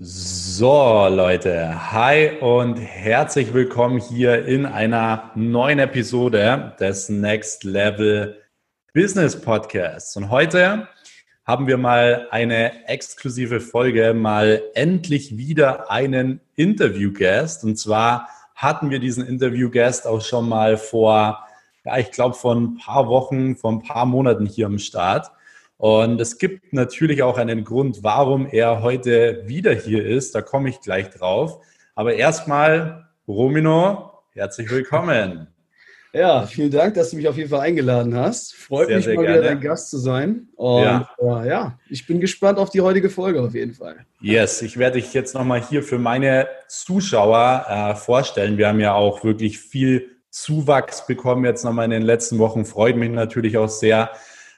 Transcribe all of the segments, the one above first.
So, Leute, hi und herzlich willkommen hier in einer neuen Episode des Next Level Business Podcasts. Und heute haben wir mal eine exklusive Folge, mal endlich wieder einen Interview-Guest. Und zwar hatten wir diesen Interview-Guest auch schon mal vor, ja, ich glaube, vor ein paar Wochen, vor ein paar Monaten hier am Start. Und es gibt natürlich auch einen Grund, warum er heute wieder hier ist. Da komme ich gleich drauf. Aber erstmal, Romino, herzlich willkommen. Ja, vielen Dank, dass du mich auf jeden Fall eingeladen hast. Freut sehr, mich sehr mal gerne. wieder dein Gast zu sein. Und ja. Äh, ja, ich bin gespannt auf die heutige Folge auf jeden Fall. Yes, ich werde dich jetzt nochmal hier für meine Zuschauer äh, vorstellen. Wir haben ja auch wirklich viel Zuwachs bekommen jetzt nochmal in den letzten Wochen. Freut mich natürlich auch sehr.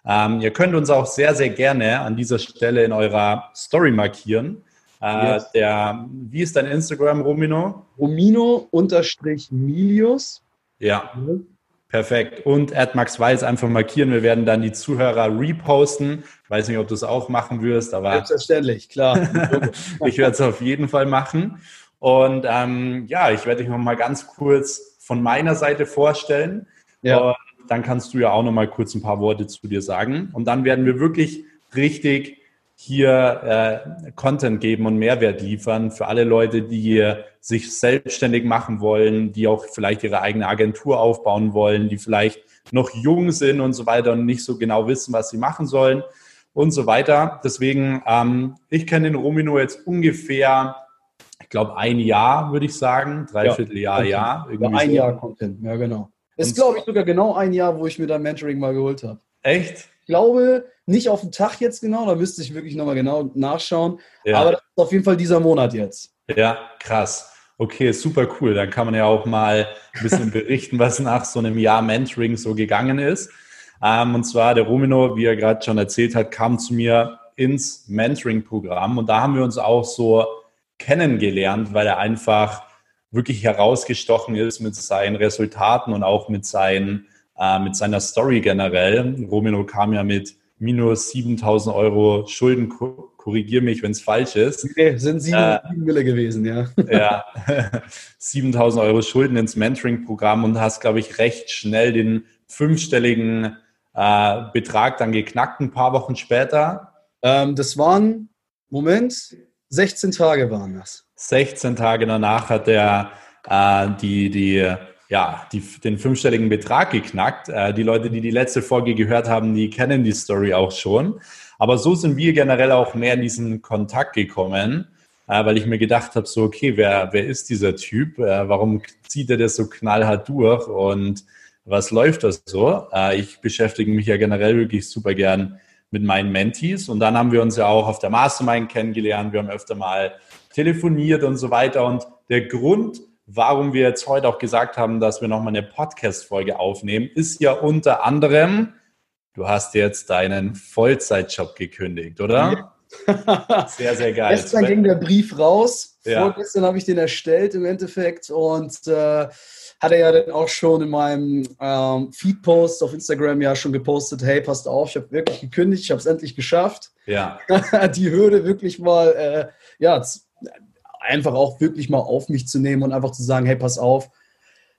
Ähm, ihr könnt uns auch sehr, sehr gerne an dieser Stelle in eurer Story markieren. Äh, yes. der, wie ist dein Instagram, Romino? Romino-Milius. Ja. Perfekt. Und Max Weiß einfach markieren. Wir werden dann die Zuhörer reposten. Ich weiß nicht, ob du es auch machen wirst, aber. Selbstverständlich, klar. ich werde es auf jeden Fall machen. Und ähm, ja, ich werde dich noch mal ganz kurz von meiner Seite vorstellen. Ja dann kannst du ja auch noch mal kurz ein paar Worte zu dir sagen. Und dann werden wir wirklich richtig hier äh, Content geben und Mehrwert liefern für alle Leute, die sich selbstständig machen wollen, die auch vielleicht ihre eigene Agentur aufbauen wollen, die vielleicht noch jung sind und so weiter und nicht so genau wissen, was sie machen sollen und so weiter. Deswegen, ähm, ich kenne den Romino jetzt ungefähr, ich glaube, ein Jahr, würde ich sagen, dreiviertel Jahr, ja. Irgendwie ein so. Jahr Content, ja genau. Ist, glaube ich, sogar genau ein Jahr, wo ich mir dein Mentoring mal geholt habe. Echt? Ich glaube, nicht auf den Tag jetzt genau, da müsste ich wirklich nochmal genau nachschauen. Ja. Aber das ist auf jeden Fall dieser Monat jetzt. Ja, krass. Okay, super cool. Dann kann man ja auch mal ein bisschen berichten, was nach so einem Jahr Mentoring so gegangen ist. Ähm, und zwar der Romino, wie er gerade schon erzählt hat, kam zu mir ins Mentoring-Programm und da haben wir uns auch so kennengelernt, weil er einfach wirklich herausgestochen ist mit seinen Resultaten und auch mit, seinen, äh, mit seiner Story generell. Romino kam ja mit minus 7000 Euro Schulden, korrigier mich, wenn es falsch ist. Nee, sind 7 äh, Mille gewesen, ja. Ja, 7000 Euro Schulden ins Mentoring-Programm und hast, glaube ich, recht schnell den fünfstelligen äh, Betrag dann geknackt, ein paar Wochen später. Ähm, das waren, Moment, 16 Tage waren das. 16 Tage danach hat er äh, die, die, ja, die, den fünfstelligen Betrag geknackt. Äh, die Leute, die die letzte Folge gehört haben, die kennen die Story auch schon. Aber so sind wir generell auch mehr in diesen Kontakt gekommen, äh, weil ich mir gedacht habe, so, okay, wer, wer ist dieser Typ? Äh, warum zieht er das so knallhart durch? Und was läuft das so? Äh, ich beschäftige mich ja generell wirklich super gern mit meinen Mentees. Und dann haben wir uns ja auch auf der Mastermind kennengelernt. Wir haben öfter mal telefoniert und so weiter. Und der Grund, warum wir jetzt heute auch gesagt haben, dass wir nochmal eine Podcast-Folge aufnehmen, ist ja unter anderem, du hast jetzt deinen Vollzeitjob gekündigt, oder? Sehr, sehr geil. Gestern ging der Brief raus. Ja. Vorgestern habe ich den erstellt im Endeffekt und äh, hat er ja dann auch schon in meinem ähm, Feed-Post auf Instagram ja schon gepostet, hey, passt auf, ich habe wirklich gekündigt, ich habe es endlich geschafft. Ja. Die Hürde wirklich mal äh, ja, einfach auch wirklich mal auf mich zu nehmen und einfach zu sagen, hey, pass auf,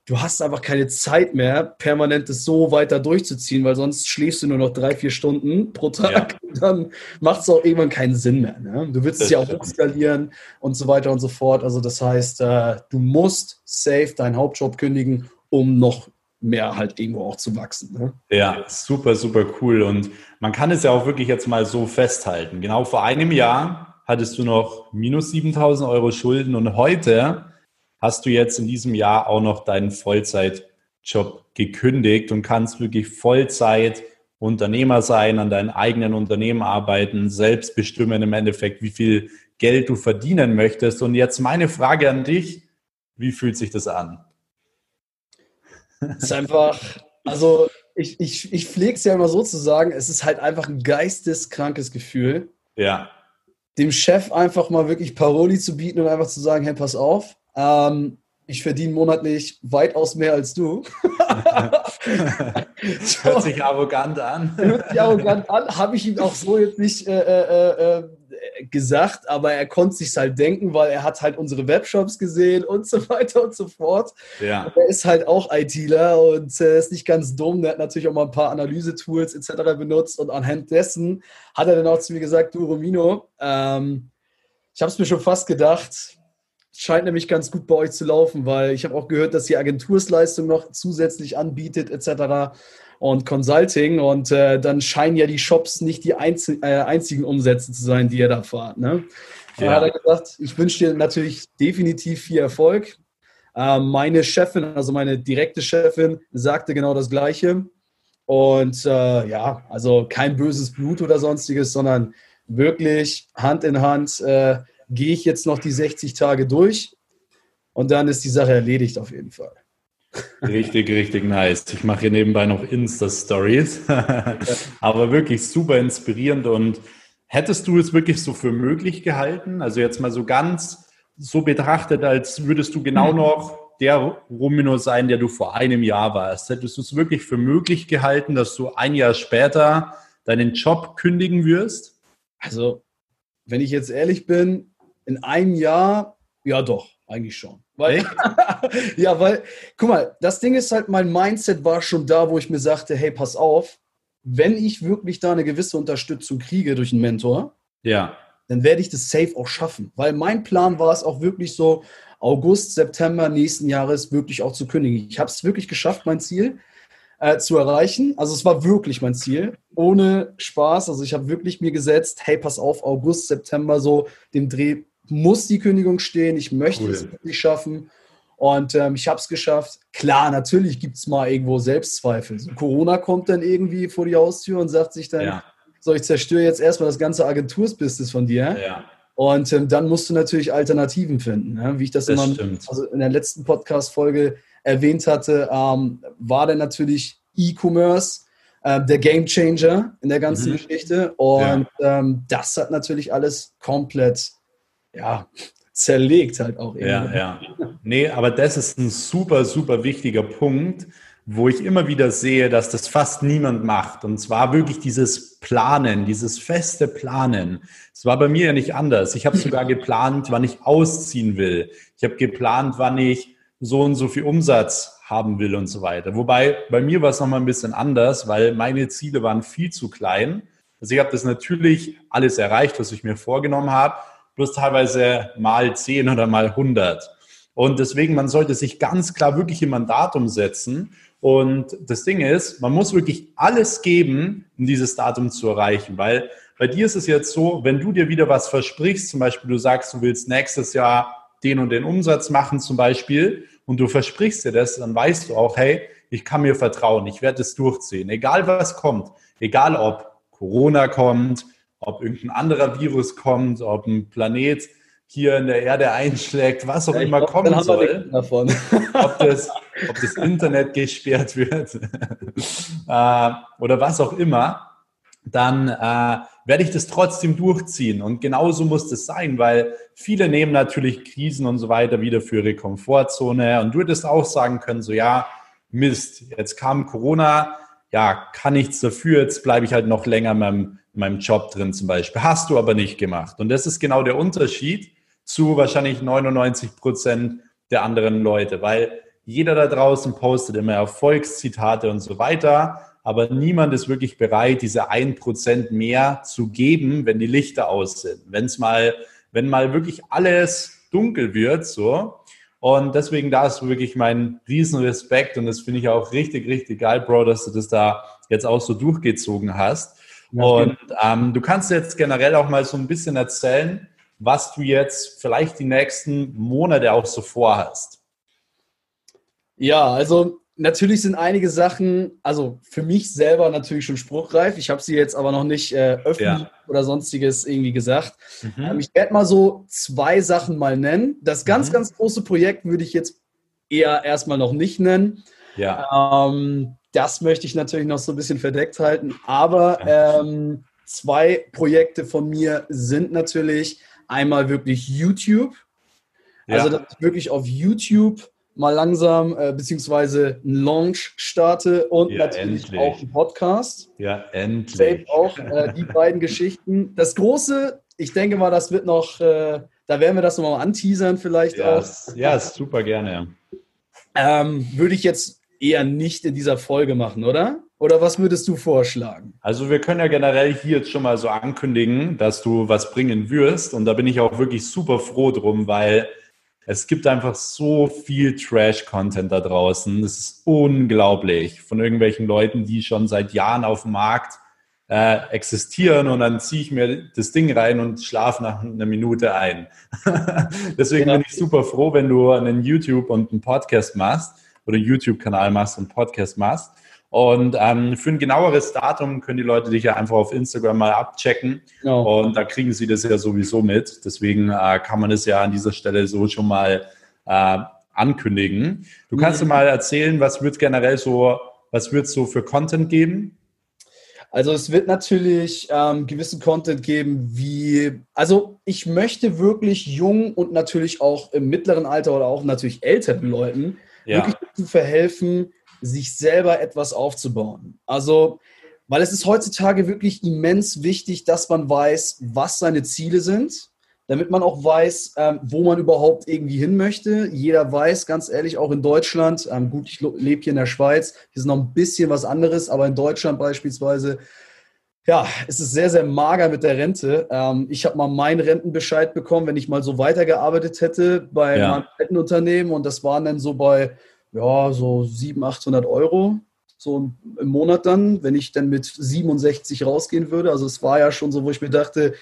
du hast einfach keine Zeit mehr, permanent das so weiter durchzuziehen, weil sonst schläfst du nur noch drei, vier Stunden pro Tag. Ja. Dann macht es auch irgendwann keinen Sinn mehr. Ne? Du willst es ja auch skalieren und so weiter und so fort. Also das heißt, äh, du musst safe deinen Hauptjob kündigen, um noch mehr halt irgendwo auch zu wachsen. Ne? Ja, super, super cool. Und man kann es ja auch wirklich jetzt mal so festhalten. Genau vor einem Jahr hattest du noch minus 7000 Euro Schulden und heute hast du jetzt in diesem Jahr auch noch deinen Vollzeitjob gekündigt und kannst wirklich Vollzeit Unternehmer sein, an deinem eigenen Unternehmen arbeiten, selbst bestimmen im Endeffekt, wie viel Geld du verdienen möchtest. Und jetzt meine Frage an dich, wie fühlt sich das an? Es ist einfach, also ich, ich, ich pflege es ja immer so zu sagen, es ist halt einfach ein geisteskrankes Gefühl. Ja dem Chef einfach mal wirklich Paroli zu bieten und einfach zu sagen, hey, pass auf, ähm, ich verdiene monatlich weitaus mehr als du. hört sich arrogant an. hört sich arrogant an, habe ich ihm auch so jetzt nicht äh, äh, äh, gesagt, aber er konnte sich halt denken, weil er hat halt unsere Webshops gesehen und so weiter und so fort. Ja. Und er ist halt auch ITler und äh, ist nicht ganz dumm. Der hat natürlich auch mal ein paar Analyse-Tools etc. benutzt und anhand dessen hat er dann auch zu mir gesagt, du Romino, ähm, ich habe es mir schon fast gedacht, scheint nämlich ganz gut bei euch zu laufen, weil ich habe auch gehört, dass ihr Agentursleistung noch zusätzlich anbietet etc. und Consulting und äh, dann scheinen ja die Shops nicht die einzi äh, einzigen Umsätze zu sein, die ihr da fahrt. Ne? Ja. Hat er gesagt, ich wünsche dir natürlich definitiv viel Erfolg. Äh, meine Chefin, also meine direkte Chefin, sagte genau das Gleiche. Und äh, ja, also kein böses Blut oder sonstiges, sondern wirklich Hand in Hand äh, gehe ich jetzt noch die 60 Tage durch und dann ist die Sache erledigt auf jeden Fall. Richtig, richtig nice. Ich mache hier nebenbei noch Insta-Stories, aber wirklich super inspirierend. Und hättest du es wirklich so für möglich gehalten? Also jetzt mal so ganz so betrachtet, als würdest du genau mhm. noch der Romino sein, der du vor einem Jahr warst. Hättest du es wirklich für möglich gehalten, dass du ein Jahr später deinen Job kündigen wirst? Also, wenn ich jetzt ehrlich bin, in einem Jahr, ja doch, eigentlich schon. Weil, ja, weil, guck mal, das Ding ist halt, mein Mindset war schon da, wo ich mir sagte, hey, pass auf, wenn ich wirklich da eine gewisse Unterstützung kriege durch einen Mentor, ja. dann werde ich das safe auch schaffen. Weil mein Plan war es auch wirklich so, August, September nächsten Jahres wirklich auch zu kündigen. Ich habe es wirklich geschafft, mein Ziel äh, zu erreichen. Also es war wirklich mein Ziel, ohne Spaß. Also ich habe wirklich mir gesetzt, hey, pass auf, August, September so den Dreh muss die Kündigung stehen, ich möchte cool. es wirklich schaffen. Und ähm, ich habe es geschafft. Klar, natürlich gibt es mal irgendwo Selbstzweifel. So, Corona kommt dann irgendwie vor die Haustür und sagt sich dann, ja. so, ich zerstöre jetzt erstmal das ganze Agentursbusiness von dir. Ja. Und ähm, dann musst du natürlich Alternativen finden. Ne? Wie ich das, das immer also in der letzten Podcast-Folge erwähnt hatte, ähm, war dann natürlich E-Commerce äh, der Game Changer in der ganzen mhm. Geschichte. Und ja. ähm, das hat natürlich alles komplett ja, zerlegt halt auch. Irgendwie. Ja, ja. Nee, aber das ist ein super, super wichtiger Punkt, wo ich immer wieder sehe, dass das fast niemand macht. Und zwar wirklich dieses Planen, dieses feste Planen. Es war bei mir ja nicht anders. Ich habe sogar geplant, wann ich ausziehen will. Ich habe geplant, wann ich so und so viel Umsatz haben will und so weiter. Wobei bei mir war es nochmal ein bisschen anders, weil meine Ziele waren viel zu klein. Also ich habe das natürlich alles erreicht, was ich mir vorgenommen habe plus teilweise mal 10 oder mal 100. Und deswegen, man sollte sich ganz klar wirklich immer ein Datum setzen. Und das Ding ist, man muss wirklich alles geben, um dieses Datum zu erreichen, weil bei dir ist es jetzt so, wenn du dir wieder was versprichst, zum Beispiel du sagst, du willst nächstes Jahr den und den Umsatz machen zum Beispiel und du versprichst dir das, dann weißt du auch, hey, ich kann mir vertrauen, ich werde es durchziehen, egal was kommt, egal ob Corona kommt, ob irgendein anderer Virus kommt, ob ein Planet hier in der Erde einschlägt, was auch ja, immer glaub, kommen soll. ob, das, ob das Internet gesperrt wird äh, oder was auch immer, dann äh, werde ich das trotzdem durchziehen. Und genauso muss das sein, weil viele nehmen natürlich Krisen und so weiter wieder für ihre Komfortzone. Und du hättest auch sagen können, so ja, Mist, jetzt kam Corona, ja, kann nichts dafür, jetzt bleibe ich halt noch länger in meinem meinem Job drin zum Beispiel. Hast du aber nicht gemacht. Und das ist genau der Unterschied zu wahrscheinlich 99 Prozent der anderen Leute, weil jeder da draußen postet immer Erfolgszitate und so weiter, aber niemand ist wirklich bereit, diese ein Prozent mehr zu geben, wenn die Lichter aus sind. Wenn es mal, wenn mal wirklich alles dunkel wird, so. Und deswegen da ist wirklich mein Riesenrespekt und das finde ich auch richtig, richtig geil, Bro, dass du das da jetzt auch so durchgezogen hast. Und ähm, du kannst jetzt generell auch mal so ein bisschen erzählen, was du jetzt vielleicht die nächsten Monate auch so vorhast. Ja, also natürlich sind einige Sachen, also für mich selber natürlich schon spruchreif. Ich habe sie jetzt aber noch nicht äh, öffentlich ja. oder sonstiges irgendwie gesagt. Mhm. Ähm, ich werde mal so zwei Sachen mal nennen. Das ganz, mhm. ganz große Projekt würde ich jetzt eher erstmal noch nicht nennen. Ja. Ähm, das möchte ich natürlich noch so ein bisschen verdeckt halten. Aber ähm, zwei Projekte von mir sind natürlich einmal wirklich YouTube. Ja. Also, dass ich wirklich auf YouTube mal langsam äh, beziehungsweise einen Launch starte und ja, natürlich endlich. auch einen Podcast. Ja, endlich. auch äh, die beiden Geschichten. Das Große ich denke mal, das wird noch, äh, da werden wir das nochmal anteasern vielleicht ja, auch. Ja, super gerne. Ähm, würde ich jetzt eher nicht in dieser Folge machen, oder? Oder was würdest du vorschlagen? Also wir können ja generell hier jetzt schon mal so ankündigen, dass du was bringen wirst. Und da bin ich auch wirklich super froh drum, weil es gibt einfach so viel Trash-Content da draußen. Das ist unglaublich. Von irgendwelchen Leuten, die schon seit Jahren auf dem Markt äh, existieren und dann ziehe ich mir das Ding rein und schlafe nach einer Minute ein. Deswegen bin ich super froh, wenn du einen YouTube und einen Podcast machst oder YouTube-Kanal machst und Podcast machst und ähm, für ein genaueres Datum können die Leute dich ja einfach auf Instagram mal abchecken. Genau. Und da kriegen sie das ja sowieso mit. Deswegen äh, kann man es ja an dieser Stelle so schon mal äh, ankündigen. Du kannst mhm. mal erzählen, was wird generell so, was wird es so für Content geben? Also es wird natürlich ähm, gewissen Content geben, wie, also ich möchte wirklich jung und natürlich auch im mittleren Alter oder auch natürlich älteren Leuten ja. wirklich zu verhelfen, sich selber etwas aufzubauen. Also, weil es ist heutzutage wirklich immens wichtig, dass man weiß, was seine Ziele sind, damit man auch weiß, ähm, wo man überhaupt irgendwie hin möchte. Jeder weiß, ganz ehrlich, auch in Deutschland, ähm, gut, ich lebe hier in der Schweiz, hier ist noch ein bisschen was anderes, aber in Deutschland beispielsweise, ja, es ist sehr, sehr mager mit der Rente. Ähm, ich habe mal meinen Rentenbescheid bekommen, wenn ich mal so weitergearbeitet hätte bei ja. meinem Rentenunternehmen und das waren dann so bei ja, so 700, 800 Euro so im Monat dann, wenn ich dann mit 67 rausgehen würde. Also es war ja schon so, wo ich mir dachte,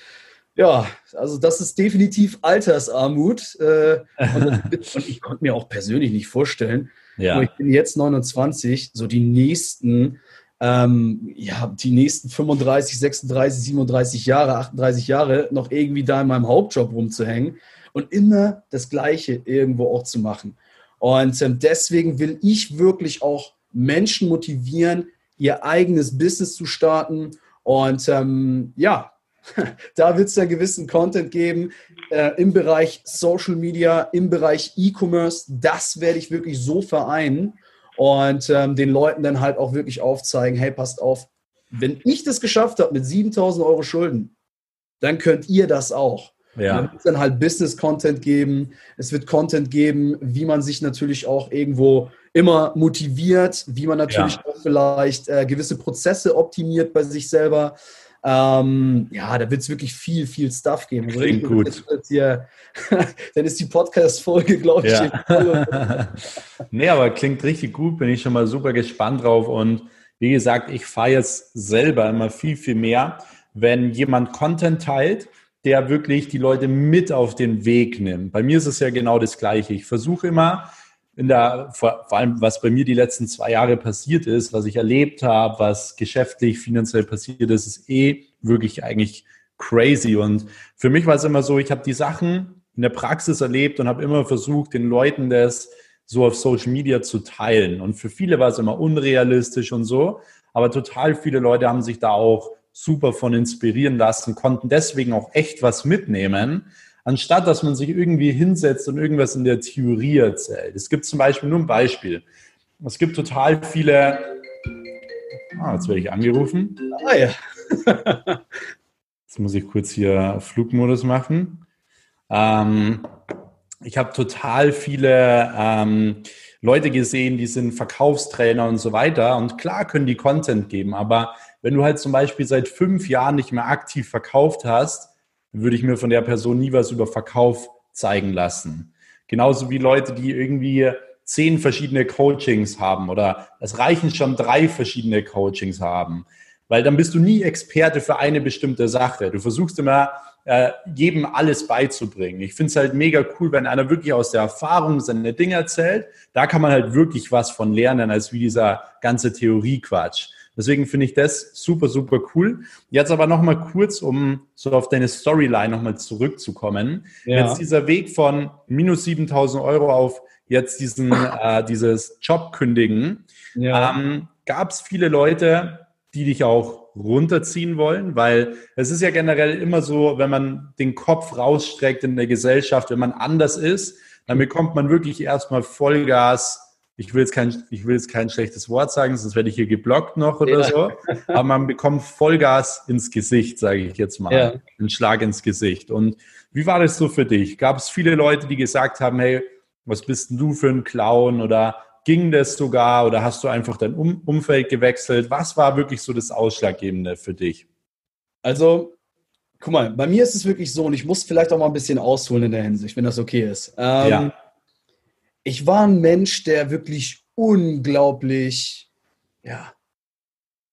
ja, also das ist definitiv Altersarmut. Äh, und, ich konnte mir auch persönlich nicht vorstellen. Ja. Ich bin jetzt 29, so die nächsten, ähm, ja, die nächsten 35, 36, 37 Jahre, 38 Jahre noch irgendwie da in meinem Hauptjob rumzuhängen und immer das Gleiche irgendwo auch zu machen. Und ähm, deswegen will ich wirklich auch Menschen motivieren, ihr eigenes Business zu starten. Und ähm, ja, da wird es ja gewissen Content geben äh, im Bereich Social Media, im Bereich E-Commerce. Das werde ich wirklich so vereinen und ähm, den Leuten dann halt auch wirklich aufzeigen, hey, passt auf, wenn ich das geschafft habe mit 7000 Euro Schulden, dann könnt ihr das auch. Ja. Es wird dann halt Business-Content geben. Es wird Content geben, wie man sich natürlich auch irgendwo immer motiviert, wie man natürlich ja. auch vielleicht äh, gewisse Prozesse optimiert bei sich selber. Ähm, ja, da wird es wirklich viel, viel Stuff geben. Also Klingt gut. Hier, dann ist die Podcast-Folge, glaube ich. Ja. nee, aber klingt richtig gut. Bin ich schon mal super gespannt drauf. Und wie gesagt, ich fahre jetzt selber immer viel, viel mehr, wenn jemand Content teilt der wirklich die Leute mit auf den Weg nimmt. Bei mir ist es ja genau das Gleiche. Ich versuche immer, in der, vor, vor, allem was bei mir die letzten zwei Jahre passiert ist, was ich erlebt habe, was geschäftlich, finanziell passiert ist, ist eh wirklich eigentlich crazy. Und für mich war es immer so, ich habe die Sachen in der Praxis erlebt und habe immer versucht, den Leuten das so auf Social Media zu teilen. Und für viele war es immer unrealistisch und so. Aber total viele Leute haben sich da auch super von inspirieren lassen, konnten deswegen auch echt was mitnehmen, anstatt dass man sich irgendwie hinsetzt und irgendwas in der Theorie erzählt. Es gibt zum Beispiel nur ein Beispiel. Es gibt total viele. Ah, jetzt werde ich angerufen. Ah ja. jetzt muss ich kurz hier Flugmodus machen. Ähm, ich habe total viele ähm, Leute gesehen, die sind Verkaufstrainer und so weiter. Und klar können die Content geben, aber wenn du halt zum Beispiel seit fünf Jahren nicht mehr aktiv verkauft hast, würde ich mir von der Person nie was über Verkauf zeigen lassen. Genauso wie Leute, die irgendwie zehn verschiedene Coachings haben oder es reichen schon drei verschiedene Coachings haben. Weil dann bist du nie Experte für eine bestimmte Sache. Du versuchst immer, äh, jedem alles beizubringen. Ich finde es halt mega cool, wenn einer wirklich aus der Erfahrung seine Dinge erzählt. Da kann man halt wirklich was von lernen, als wie dieser ganze Theoriequatsch. Deswegen finde ich das super, super cool. Jetzt aber nochmal kurz, um so auf deine Storyline nochmal zurückzukommen. Ja. Jetzt dieser Weg von minus 7000 Euro auf jetzt diesen, äh, dieses Job kündigen. Ja. Ähm, Gab es viele Leute, die dich auch runterziehen wollen, weil es ist ja generell immer so, wenn man den Kopf rausstreckt in der Gesellschaft, wenn man anders ist, dann bekommt man wirklich erstmal Vollgas ich will jetzt kein, ich will jetzt kein schlechtes Wort sagen, sonst werde ich hier geblockt noch oder ja. so. Aber man bekommt Vollgas ins Gesicht, sage ich jetzt mal. Ja. Einen Schlag ins Gesicht. Und wie war das so für dich? Gab es viele Leute, die gesagt haben, hey, was bist denn du für ein Clown? Oder ging das sogar? Oder hast du einfach dein um Umfeld gewechselt? Was war wirklich so das Ausschlaggebende für dich? Also, guck mal, bei mir ist es wirklich so, und ich muss vielleicht auch mal ein bisschen ausholen in der Hinsicht, wenn das okay ist. Ähm, ja ich war ein Mensch, der wirklich unglaublich, ja,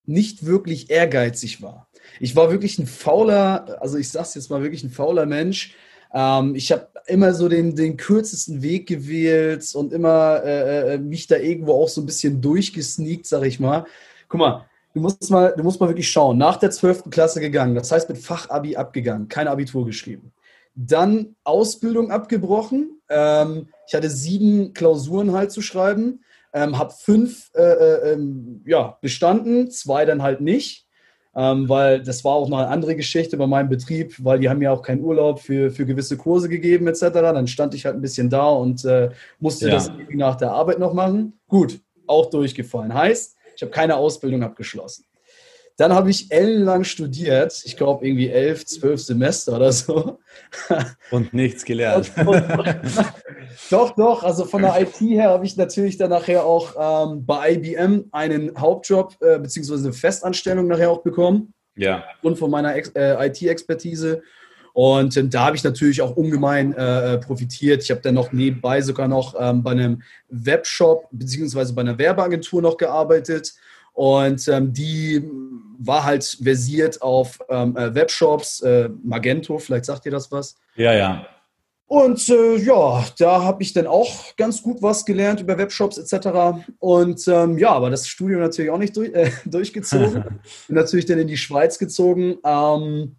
nicht wirklich ehrgeizig war. Ich war wirklich ein fauler, also ich sag's jetzt mal wirklich ein fauler Mensch. Ähm, ich habe immer so den, den kürzesten Weg gewählt und immer äh, äh, mich da irgendwo auch so ein bisschen durchgesneakt, sag ich mal. Guck mal, du musst mal, du musst mal wirklich schauen. Nach der 12. Klasse gegangen, das heißt mit Fachabi abgegangen, kein Abitur geschrieben. Dann Ausbildung abgebrochen, ähm, ich hatte sieben Klausuren halt zu schreiben, ähm, habe fünf äh, äh, ähm, ja, bestanden, zwei dann halt nicht, ähm, weil das war auch noch eine andere Geschichte bei meinem Betrieb, weil die haben ja auch keinen Urlaub für, für gewisse Kurse gegeben etc. Dann stand ich halt ein bisschen da und äh, musste ja. das nach der Arbeit noch machen. Gut, auch durchgefallen. Heißt, ich habe keine Ausbildung abgeschlossen. Dann habe ich ellenlang studiert, ich glaube irgendwie elf, zwölf Semester oder so. Und nichts gelernt. doch, doch, also von der IT her habe ich natürlich dann nachher auch ähm, bei IBM einen Hauptjob äh, beziehungsweise eine Festanstellung nachher auch bekommen. Ja. Und von meiner äh, IT-Expertise. Und äh, da habe ich natürlich auch ungemein äh, äh, profitiert. Ich habe dann noch nebenbei sogar noch ähm, bei einem Webshop beziehungsweise bei einer Werbeagentur noch gearbeitet und ähm, die war halt versiert auf ähm, äh, Webshops, äh, Magento, vielleicht sagt ihr das was. Ja, ja. Und äh, ja, da habe ich dann auch ganz gut was gelernt über Webshops etc. Und ähm, ja, aber das Studium natürlich auch nicht durch, äh, durchgezogen. Bin natürlich dann in die Schweiz gezogen. Ähm,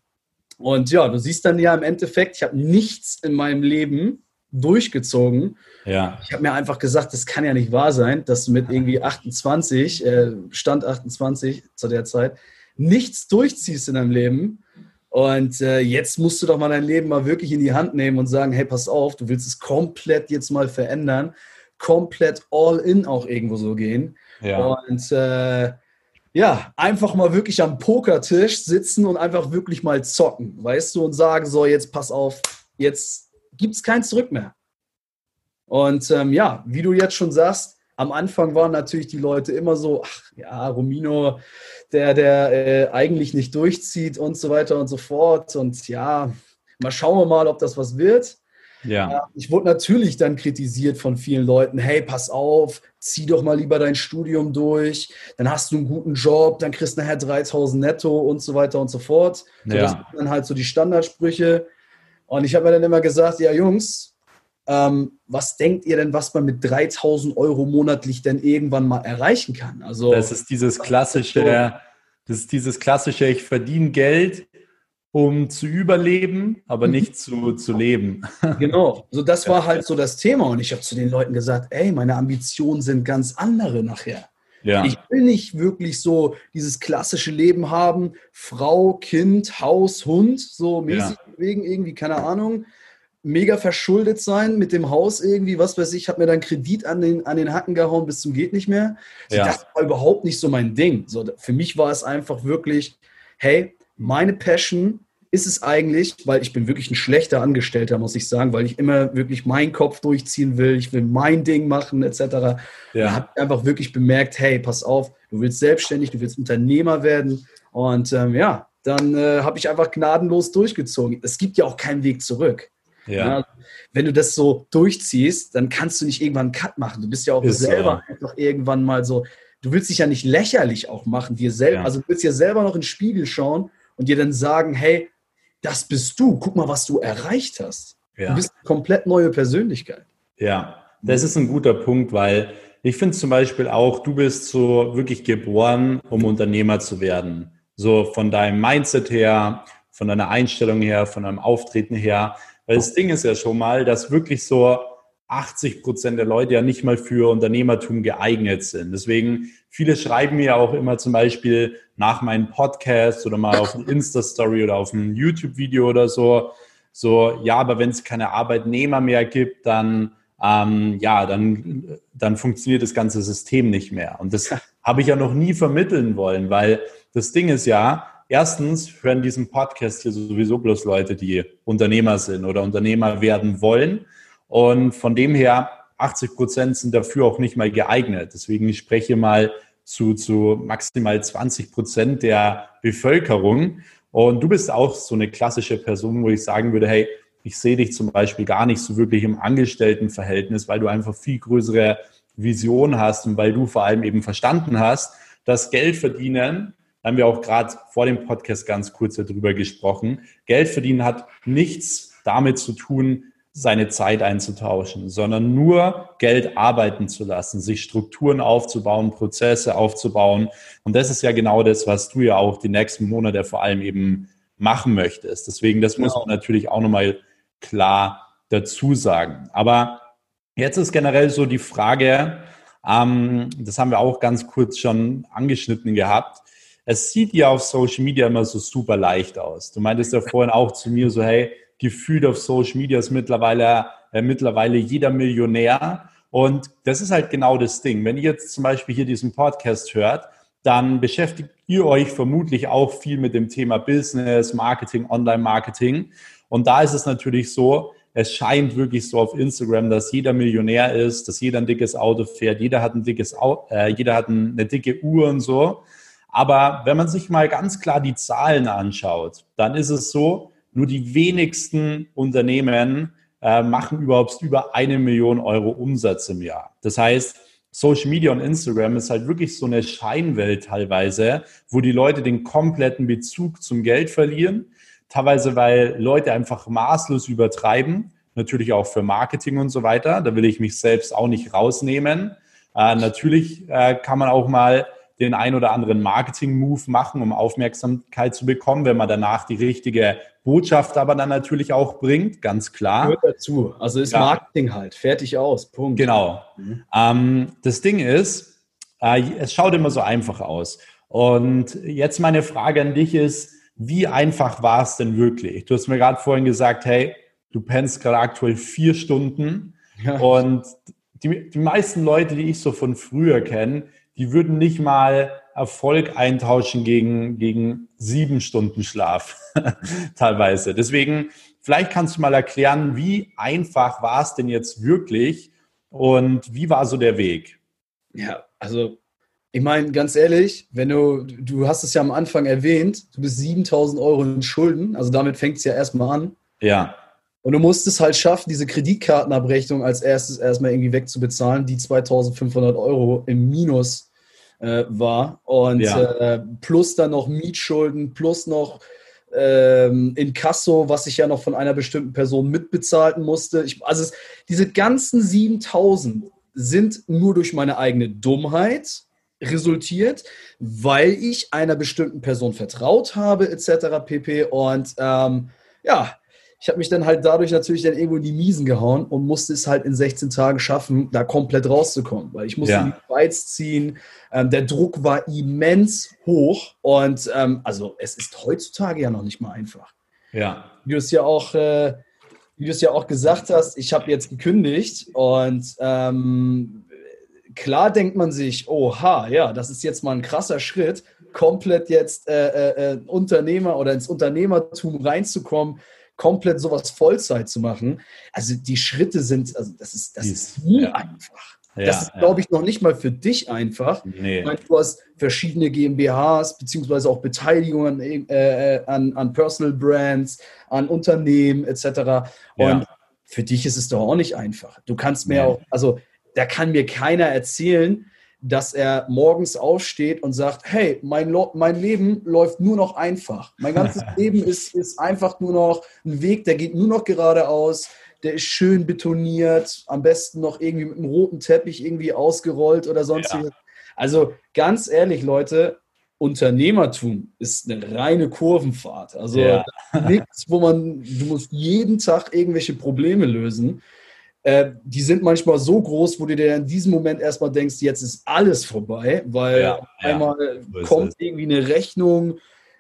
und ja, du siehst dann ja im Endeffekt, ich habe nichts in meinem Leben durchgezogen. Ja. Ich habe mir einfach gesagt, das kann ja nicht wahr sein, dass du mit irgendwie 28, äh, Stand 28 zu der Zeit, nichts durchziehst in deinem Leben. Und äh, jetzt musst du doch mal dein Leben mal wirklich in die Hand nehmen und sagen, hey, pass auf, du willst es komplett jetzt mal verändern, komplett all in auch irgendwo so gehen. Ja. Und äh, ja, einfach mal wirklich am Pokertisch sitzen und einfach wirklich mal zocken, weißt du, und sagen, so, jetzt pass auf, jetzt gibt es kein Zurück mehr. Und ähm, ja, wie du jetzt schon sagst, am Anfang waren natürlich die Leute immer so, ach ja, Romino, der, der äh, eigentlich nicht durchzieht und so weiter und so fort. Und ja, mal schauen wir mal, ob das was wird. Ja. Ich wurde natürlich dann kritisiert von vielen Leuten, hey, pass auf, zieh doch mal lieber dein Studium durch, dann hast du einen guten Job, dann kriegst du nachher 3000 netto und so weiter und so fort. So, ja. Das sind dann halt so die Standardsprüche. Und ich habe mir dann immer gesagt, ja Jungs, ähm, was denkt ihr denn, was man mit 3000 Euro monatlich denn irgendwann mal erreichen kann? Also das ist dieses klassische, das ist dieses klassische, ich verdiene Geld, um zu überleben, aber mhm. nicht zu, zu leben. Genau, so das war halt so das Thema und ich habe zu den Leuten gesagt, ey, meine Ambitionen sind ganz andere nachher. Ja. Ich will nicht wirklich so dieses klassische Leben haben, Frau, Kind, Haus, Hund, so mäßig ja. Bewegen, irgendwie, keine Ahnung, mega verschuldet sein mit dem Haus irgendwie, was weiß ich, habe mir dann Kredit an den, an den Hacken gehauen bis zum geht nicht mehr. So, ja. Das war überhaupt nicht so mein Ding. So, für mich war es einfach wirklich, hey, meine Passion ist es eigentlich, weil ich bin wirklich ein schlechter Angestellter, muss ich sagen, weil ich immer wirklich meinen Kopf durchziehen will, ich will mein Ding machen, etc. Ja. Da habe ich einfach wirklich bemerkt, hey, pass auf, du willst selbstständig, du willst Unternehmer werden. Und ähm, ja, dann äh, habe ich einfach gnadenlos durchgezogen. Es gibt ja auch keinen Weg zurück. Ja. ja. Wenn du das so durchziehst, dann kannst du nicht irgendwann einen Cut machen. Du bist ja auch ist selber so. einfach irgendwann mal so, du willst dich ja nicht lächerlich auch machen, dir selber, ja. also du willst ja selber noch in den Spiegel schauen und dir dann sagen, hey, das bist du, guck mal, was du erreicht hast. Ja. Du bist eine komplett neue Persönlichkeit. Ja, das ist ein guter Punkt, weil ich finde zum Beispiel auch, du bist so wirklich geboren, um Unternehmer zu werden. So von deinem Mindset her, von deiner Einstellung her, von deinem Auftreten her. Weil das Ding ist ja schon mal, dass wirklich so 80 Prozent der Leute ja nicht mal für Unternehmertum geeignet sind. Deswegen, viele schreiben mir auch immer zum Beispiel nach meinem Podcast oder mal auf ein Insta-Story oder auf ein YouTube-Video oder so, so, ja, aber wenn es keine Arbeitnehmer mehr gibt, dann ähm, ja, dann, dann funktioniert das ganze System nicht mehr. Und das habe ich ja noch nie vermitteln wollen, weil das Ding ist ja, erstens hören diesen Podcast hier sowieso bloß Leute, die Unternehmer sind oder Unternehmer werden wollen. Und von dem her, 80 Prozent sind dafür auch nicht mal geeignet. Deswegen ich spreche mal zu, zu maximal 20 Prozent der Bevölkerung. Und du bist auch so eine klassische Person, wo ich sagen würde, hey, ich sehe dich zum Beispiel gar nicht so wirklich im Angestelltenverhältnis, weil du einfach viel größere Vision hast und weil du vor allem eben verstanden hast, dass Geld verdienen, haben wir auch gerade vor dem Podcast ganz kurz darüber gesprochen, Geld verdienen hat nichts damit zu tun, seine Zeit einzutauschen, sondern nur Geld arbeiten zu lassen, sich Strukturen aufzubauen, Prozesse aufzubauen. Und das ist ja genau das, was du ja auch die nächsten Monate vor allem eben machen möchtest. Deswegen, das muss man natürlich auch nochmal klar dazu sagen. Aber jetzt ist generell so die Frage, ähm, das haben wir auch ganz kurz schon angeschnitten gehabt. Es sieht ja auf Social Media immer so super leicht aus. Du meintest ja vorhin auch zu mir so, hey, gefühlt auf Social Media ist mittlerweile, äh, mittlerweile jeder Millionär. Und das ist halt genau das Ding. Wenn ihr jetzt zum Beispiel hier diesen Podcast hört, dann beschäftigt ihr euch vermutlich auch viel mit dem Thema Business, Marketing, Online-Marketing. Und da ist es natürlich so, es scheint wirklich so auf Instagram, dass jeder Millionär ist, dass jeder ein dickes Auto fährt, jeder hat ein dickes, äh, jeder hat eine dicke Uhr und so. Aber wenn man sich mal ganz klar die Zahlen anschaut, dann ist es so, nur die wenigsten Unternehmen äh, machen überhaupt über eine Million Euro Umsatz im Jahr. Das heißt, Social Media und Instagram ist halt wirklich so eine Scheinwelt teilweise, wo die Leute den kompletten Bezug zum Geld verlieren teilweise weil Leute einfach maßlos übertreiben, natürlich auch für Marketing und so weiter. Da will ich mich selbst auch nicht rausnehmen. Äh, natürlich äh, kann man auch mal den ein oder anderen Marketing-Move machen, um Aufmerksamkeit zu bekommen, wenn man danach die richtige Botschaft aber dann natürlich auch bringt, ganz klar. Gehört dazu. Also ist ja. Marketing halt. Fertig aus. Punkt. Genau. Mhm. Ähm, das Ding ist, äh, es schaut immer so einfach aus. Und jetzt meine Frage an dich ist, wie einfach war es denn wirklich? Du hast mir gerade vorhin gesagt, hey, du pennst gerade aktuell vier Stunden ja. und die, die meisten Leute, die ich so von früher kenne, die würden nicht mal Erfolg eintauschen gegen, gegen sieben Stunden Schlaf teilweise. Deswegen, vielleicht kannst du mal erklären, wie einfach war es denn jetzt wirklich und wie war so der Weg? Ja, also ich meine, ganz ehrlich, wenn du, du hast es ja am Anfang erwähnt, du bist 7000 Euro in Schulden, also damit fängt es ja erstmal an. Ja. Und du musst es halt schaffen, diese Kreditkartenabrechnung als erstes erstmal irgendwie wegzubezahlen, die 2500 Euro im Minus äh, war. Und ja. äh, plus dann noch Mietschulden, plus noch ähm, in Kasso, was ich ja noch von einer bestimmten Person mitbezahlen musste. Ich, also es, diese ganzen 7000 sind nur durch meine eigene Dummheit resultiert, weil ich einer bestimmten Person vertraut habe, etc. pp. Und ähm, ja, ich habe mich dann halt dadurch natürlich dann irgendwo in die Miesen gehauen und musste es halt in 16 Tagen schaffen, da komplett rauszukommen, weil ich musste ja. die Schweiz ziehen. Ähm, der Druck war immens hoch und ähm, also es ist heutzutage ja noch nicht mal einfach. Ja. Wie du es ja auch, äh, wie du es ja auch gesagt hast, ich habe jetzt gekündigt und ähm, klar denkt man sich, oha, ja, das ist jetzt mal ein krasser Schritt, komplett jetzt äh, äh, äh, Unternehmer oder ins Unternehmertum reinzukommen, komplett sowas Vollzeit zu machen. Also die Schritte sind, also das ist, das ist nie ja. einfach. Ja, das ist, glaube ich, noch nicht mal für dich einfach. Nee. Meine, du hast verschiedene GmbHs, beziehungsweise auch Beteiligungen äh, äh, an, an Personal Brands, an Unternehmen etc. Und für dich ist es doch auch nicht einfach. Du kannst mir nee. auch, also da kann mir keiner erzählen, dass er morgens aufsteht und sagt, hey, mein, mein Leben läuft nur noch einfach. Mein ganzes Leben ist, ist einfach nur noch ein Weg, der geht nur noch geradeaus, der ist schön betoniert, am besten noch irgendwie mit einem roten Teppich irgendwie ausgerollt oder sonstiges. Ja. Also ganz ehrlich, Leute, Unternehmertum ist eine reine Kurvenfahrt. Also ja. nichts, wo man, du musst jeden Tag irgendwelche Probleme lösen. Äh, die sind manchmal so groß, wo du dir in diesem Moment erstmal denkst, jetzt ist alles vorbei, weil ja, einmal ja, kommt irgendwie eine Rechnung,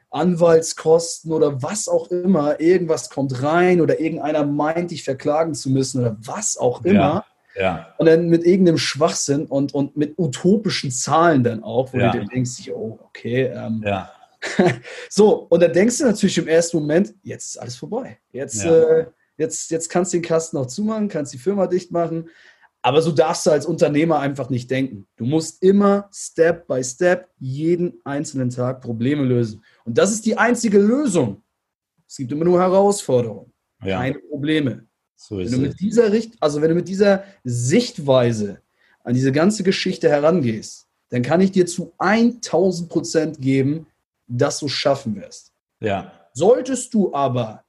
Anwaltskosten oder was auch immer, irgendwas kommt rein oder irgendeiner meint, dich verklagen zu müssen oder was auch immer. Ja. Und dann mit irgendeinem Schwachsinn und, und mit utopischen Zahlen dann auch, wo ja. du dir denkst, oh, okay. Ähm, ja. so, und dann denkst du natürlich im ersten Moment, jetzt ist alles vorbei. Jetzt, ja. äh, jetzt, jetzt kannst du den Kasten auch zumachen, kannst die Firma dicht machen. Aber so darfst du als Unternehmer einfach nicht denken. Du musst immer Step by Step jeden einzelnen Tag Probleme lösen. Und das ist die einzige Lösung. Es gibt immer nur Herausforderungen, ja. keine Probleme. So wenn du mit dieser Richt also wenn du mit dieser Sichtweise an diese ganze Geschichte herangehst, dann kann ich dir zu 1000 Prozent geben, dass du es schaffen wirst. Ja. Solltest du aber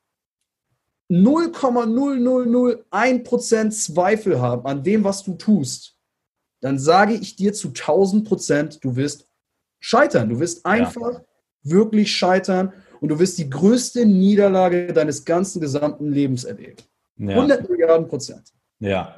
0,0001% Zweifel haben an dem, was du tust, dann sage ich dir zu 1000 Prozent, du wirst scheitern. Du wirst einfach ja. wirklich scheitern und du wirst die größte Niederlage deines ganzen gesamten Lebens erleben. Ja. 100 Milliarden Prozent. Ja,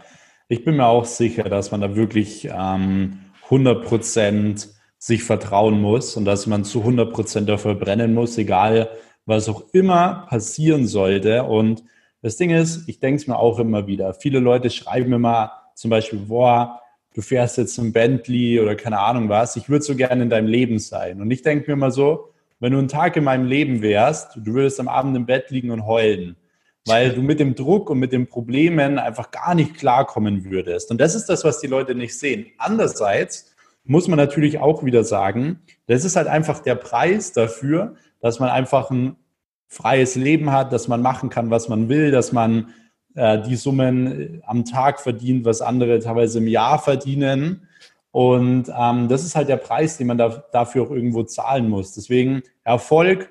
ich bin mir auch sicher, dass man da wirklich ähm, 100 Prozent sich vertrauen muss und dass man zu 100 Prozent dafür brennen muss, egal was auch immer passieren sollte. Und das Ding ist, ich denke es mir auch immer wieder. Viele Leute schreiben immer zum Beispiel, boah, du fährst jetzt ein Bentley oder keine Ahnung was. Ich würde so gerne in deinem Leben sein. Und ich denke mir immer so, wenn du einen Tag in meinem Leben wärst, du würdest am Abend im Bett liegen und heulen, weil du mit dem Druck und mit den Problemen einfach gar nicht klarkommen würdest. Und das ist das, was die Leute nicht sehen. Andererseits muss man natürlich auch wieder sagen, das ist halt einfach der Preis dafür, dass man einfach ein freies Leben hat, dass man machen kann, was man will, dass man äh, die Summen am Tag verdient, was andere teilweise im Jahr verdienen. Und ähm, das ist halt der Preis, den man da, dafür auch irgendwo zahlen muss. Deswegen Erfolg,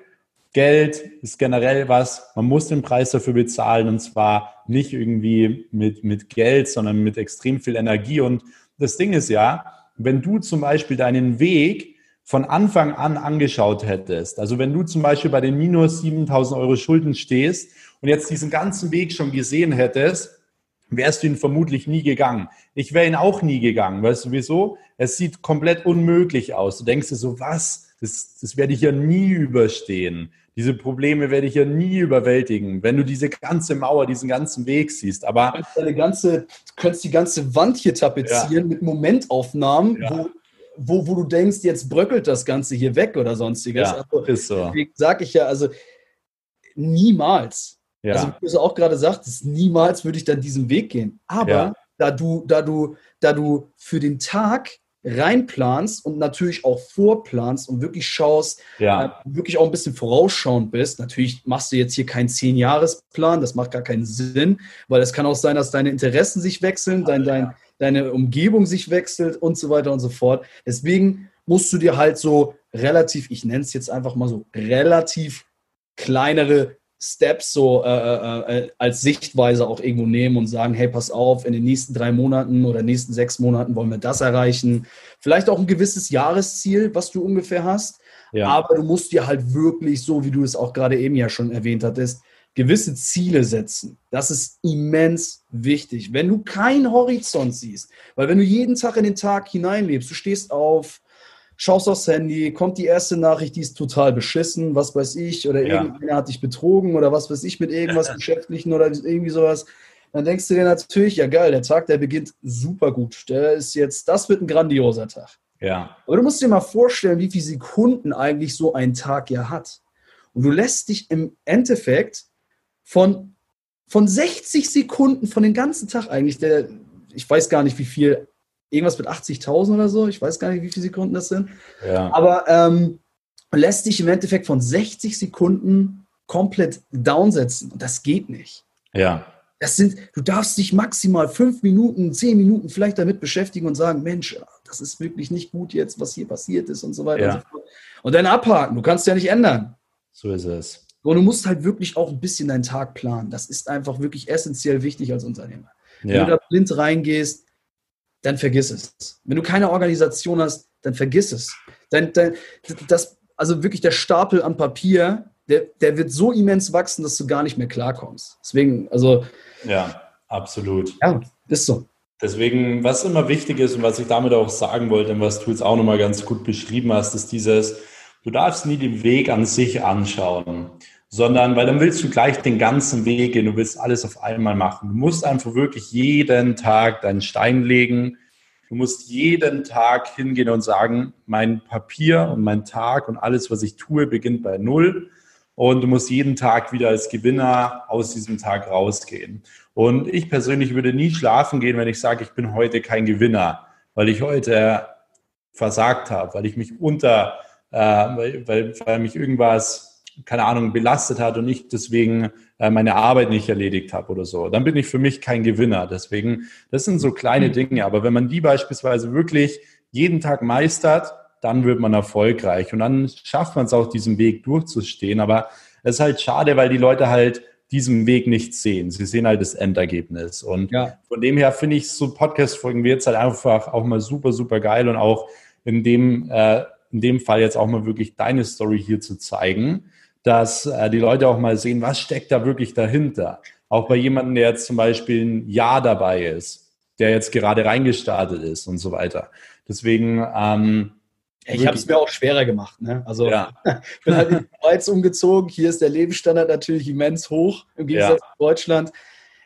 Geld ist generell was, man muss den Preis dafür bezahlen und zwar nicht irgendwie mit, mit Geld, sondern mit extrem viel Energie. Und das Ding ist ja, wenn du zum Beispiel deinen Weg von Anfang an angeschaut hättest, also wenn du zum Beispiel bei den minus 7000 Euro Schulden stehst und jetzt diesen ganzen Weg schon gesehen hättest, wärst du ihn vermutlich nie gegangen. Ich wäre ihn auch nie gegangen. Weißt du wieso? Es sieht komplett unmöglich aus. Du denkst dir so, was? Das, das werde ich ja nie überstehen. Diese Probleme werde ich ja nie überwältigen, wenn du diese ganze Mauer, diesen ganzen Weg siehst. Aber du könntest, ganze, du könntest die ganze Wand hier tapezieren ja. mit Momentaufnahmen, ja. wo, wo, wo, du denkst, jetzt bröckelt das Ganze hier weg oder sonstiges. Ja, also, ist so. Deswegen sage ich ja, also niemals. Ja. Also wie du auch gerade sagtest, niemals würde ich dann diesen Weg gehen. Aber da du, da du, da du für den Tag reinplanst und natürlich auch vorplanst und wirklich schaust, ja. äh, wirklich auch ein bisschen vorausschauend bist. Natürlich machst du jetzt hier keinen Zehn-Jahres-Plan, das macht gar keinen Sinn, weil es kann auch sein, dass deine Interessen sich wechseln, dein, dein, deine Umgebung sich wechselt und so weiter und so fort. Deswegen musst du dir halt so relativ, ich nenne es jetzt einfach mal so, relativ kleinere Steps so äh, äh, äh, als Sichtweise auch irgendwo nehmen und sagen, hey, pass auf, in den nächsten drei Monaten oder nächsten sechs Monaten wollen wir das erreichen. Vielleicht auch ein gewisses Jahresziel, was du ungefähr hast. Ja. Aber du musst dir halt wirklich, so wie du es auch gerade eben ja schon erwähnt hattest, gewisse Ziele setzen. Das ist immens wichtig. Wenn du keinen Horizont siehst, weil wenn du jeden Tag in den Tag hineinlebst, du stehst auf, schaust aufs Handy, kommt die erste Nachricht, die ist total beschissen, was weiß ich, oder ja. irgendeiner hat dich betrogen oder was weiß ich mit irgendwas Geschäftlichen oder irgendwie sowas. Dann denkst du dir natürlich, ja geil, der Tag, der beginnt super gut. Der ist jetzt, das wird ein grandioser Tag. Ja. Aber du musst dir mal vorstellen, wie viele Sekunden eigentlich so ein Tag ja hat. Und du lässt dich im Endeffekt von, von 60 Sekunden von den ganzen Tag eigentlich, der, ich weiß gar nicht, wie viel irgendwas mit 80.000 oder so. Ich weiß gar nicht, wie viele Sekunden das sind. Ja. Aber ähm, lässt dich im Endeffekt von 60 Sekunden komplett downsetzen. Und das geht nicht. Ja. Das sind, du darfst dich maximal fünf Minuten, zehn Minuten vielleicht damit beschäftigen und sagen, Mensch, das ist wirklich nicht gut jetzt, was hier passiert ist und so weiter ja. und so. Und dann abhaken. Du kannst ja nicht ändern. So ist es. Und du musst halt wirklich auch ein bisschen deinen Tag planen. Das ist einfach wirklich essentiell wichtig als Unternehmer. Wenn ja. du da blind reingehst, dann vergiss es. Wenn du keine Organisation hast, dann vergiss es. Dann, dann, das, also wirklich der Stapel an Papier, der, der wird so immens wachsen, dass du gar nicht mehr klarkommst. Deswegen, also. Ja, absolut. Ja, ist so. Deswegen, was immer wichtig ist und was ich damit auch sagen wollte und was du jetzt auch nochmal ganz gut beschrieben hast, ist dieses, du darfst nie den Weg an sich anschauen. sondern weil dann willst du gleich den ganzen Weg gehen, du willst alles auf einmal machen. Du musst einfach wirklich jeden Tag deinen Stein legen. Du musst jeden Tag hingehen und sagen, mein Papier und mein Tag und alles, was ich tue, beginnt bei Null. Und du musst jeden Tag wieder als Gewinner aus diesem Tag rausgehen. Und ich persönlich würde nie schlafen gehen, wenn ich sage, ich bin heute kein Gewinner, weil ich heute versagt habe, weil ich mich unter, äh, weil, weil, weil mich irgendwas keine Ahnung, belastet hat und ich deswegen äh, meine Arbeit nicht erledigt habe oder so, dann bin ich für mich kein Gewinner. Deswegen, das sind so kleine mhm. Dinge. Aber wenn man die beispielsweise wirklich jeden Tag meistert, dann wird man erfolgreich und dann schafft man es auch, diesen Weg durchzustehen. Aber es ist halt schade, weil die Leute halt diesen Weg nicht sehen. Sie sehen halt das Endergebnis. Und ja. von dem her finde ich so Podcast-Folgen wie jetzt halt einfach auch mal super, super geil und auch in dem, äh, in dem Fall jetzt auch mal wirklich deine Story hier zu zeigen dass äh, die Leute auch mal sehen, was steckt da wirklich dahinter. Auch bei jemandem, der jetzt zum Beispiel ein Jahr dabei ist, der jetzt gerade reingestartet ist und so weiter. Deswegen. Ähm, ich habe es mir auch schwerer gemacht. Ne? Also ja. ich bin halt in die Schweiz umgezogen. Hier ist der Lebensstandard natürlich immens hoch im Gegensatz ja. zu Deutschland.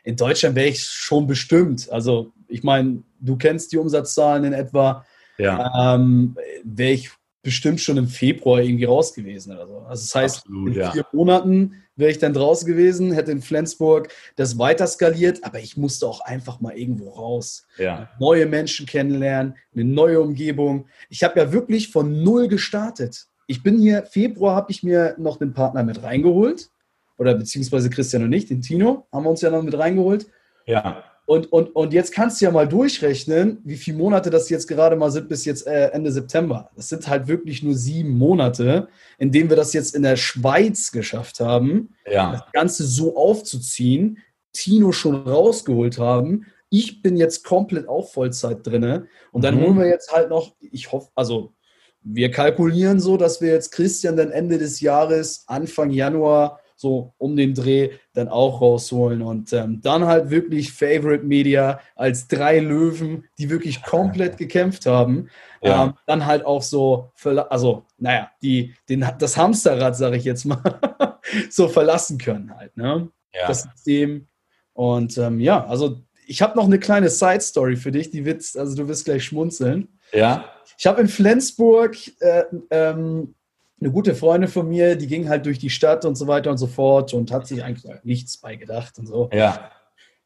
In Deutschland wäre ich schon bestimmt. Also ich meine, du kennst die Umsatzzahlen in etwa. Ja. Ähm, wäre ich bestimmt schon im Februar irgendwie raus gewesen oder so. Also das heißt, Absolut, in vier ja. Monaten wäre ich dann draußen gewesen, hätte in Flensburg das weiter skaliert, aber ich musste auch einfach mal irgendwo raus. Ja. Neue Menschen kennenlernen, eine neue Umgebung. Ich habe ja wirklich von null gestartet. Ich bin hier, Februar habe ich mir noch den Partner mit reingeholt, oder beziehungsweise Christian und ich, den Tino, haben wir uns ja noch mit reingeholt. Ja. Und, und, und jetzt kannst du ja mal durchrechnen, wie viele Monate das jetzt gerade mal sind bis jetzt äh, Ende September. Das sind halt wirklich nur sieben Monate, in denen wir das jetzt in der Schweiz geschafft haben, ja. das Ganze so aufzuziehen, Tino schon rausgeholt haben. Ich bin jetzt komplett auf Vollzeit drinne und dann mhm. holen wir jetzt halt noch, ich hoffe, also wir kalkulieren so, dass wir jetzt Christian dann Ende des Jahres, Anfang Januar so um den Dreh dann auch rausholen und ähm, dann halt wirklich Favorite Media als drei Löwen, die wirklich komplett gekämpft haben, ja. ähm, dann halt auch so, also naja, die, den, das Hamsterrad, sage ich jetzt mal, so verlassen können halt, ne? Ja. Das System und ähm, ja, also ich habe noch eine kleine Side Story für dich, die wird, also du wirst gleich schmunzeln. Ja. Ich habe in Flensburg äh, ähm, eine gute Freundin von mir, die ging halt durch die Stadt und so weiter und so fort und hat sich eigentlich nichts bei gedacht und so. Ja.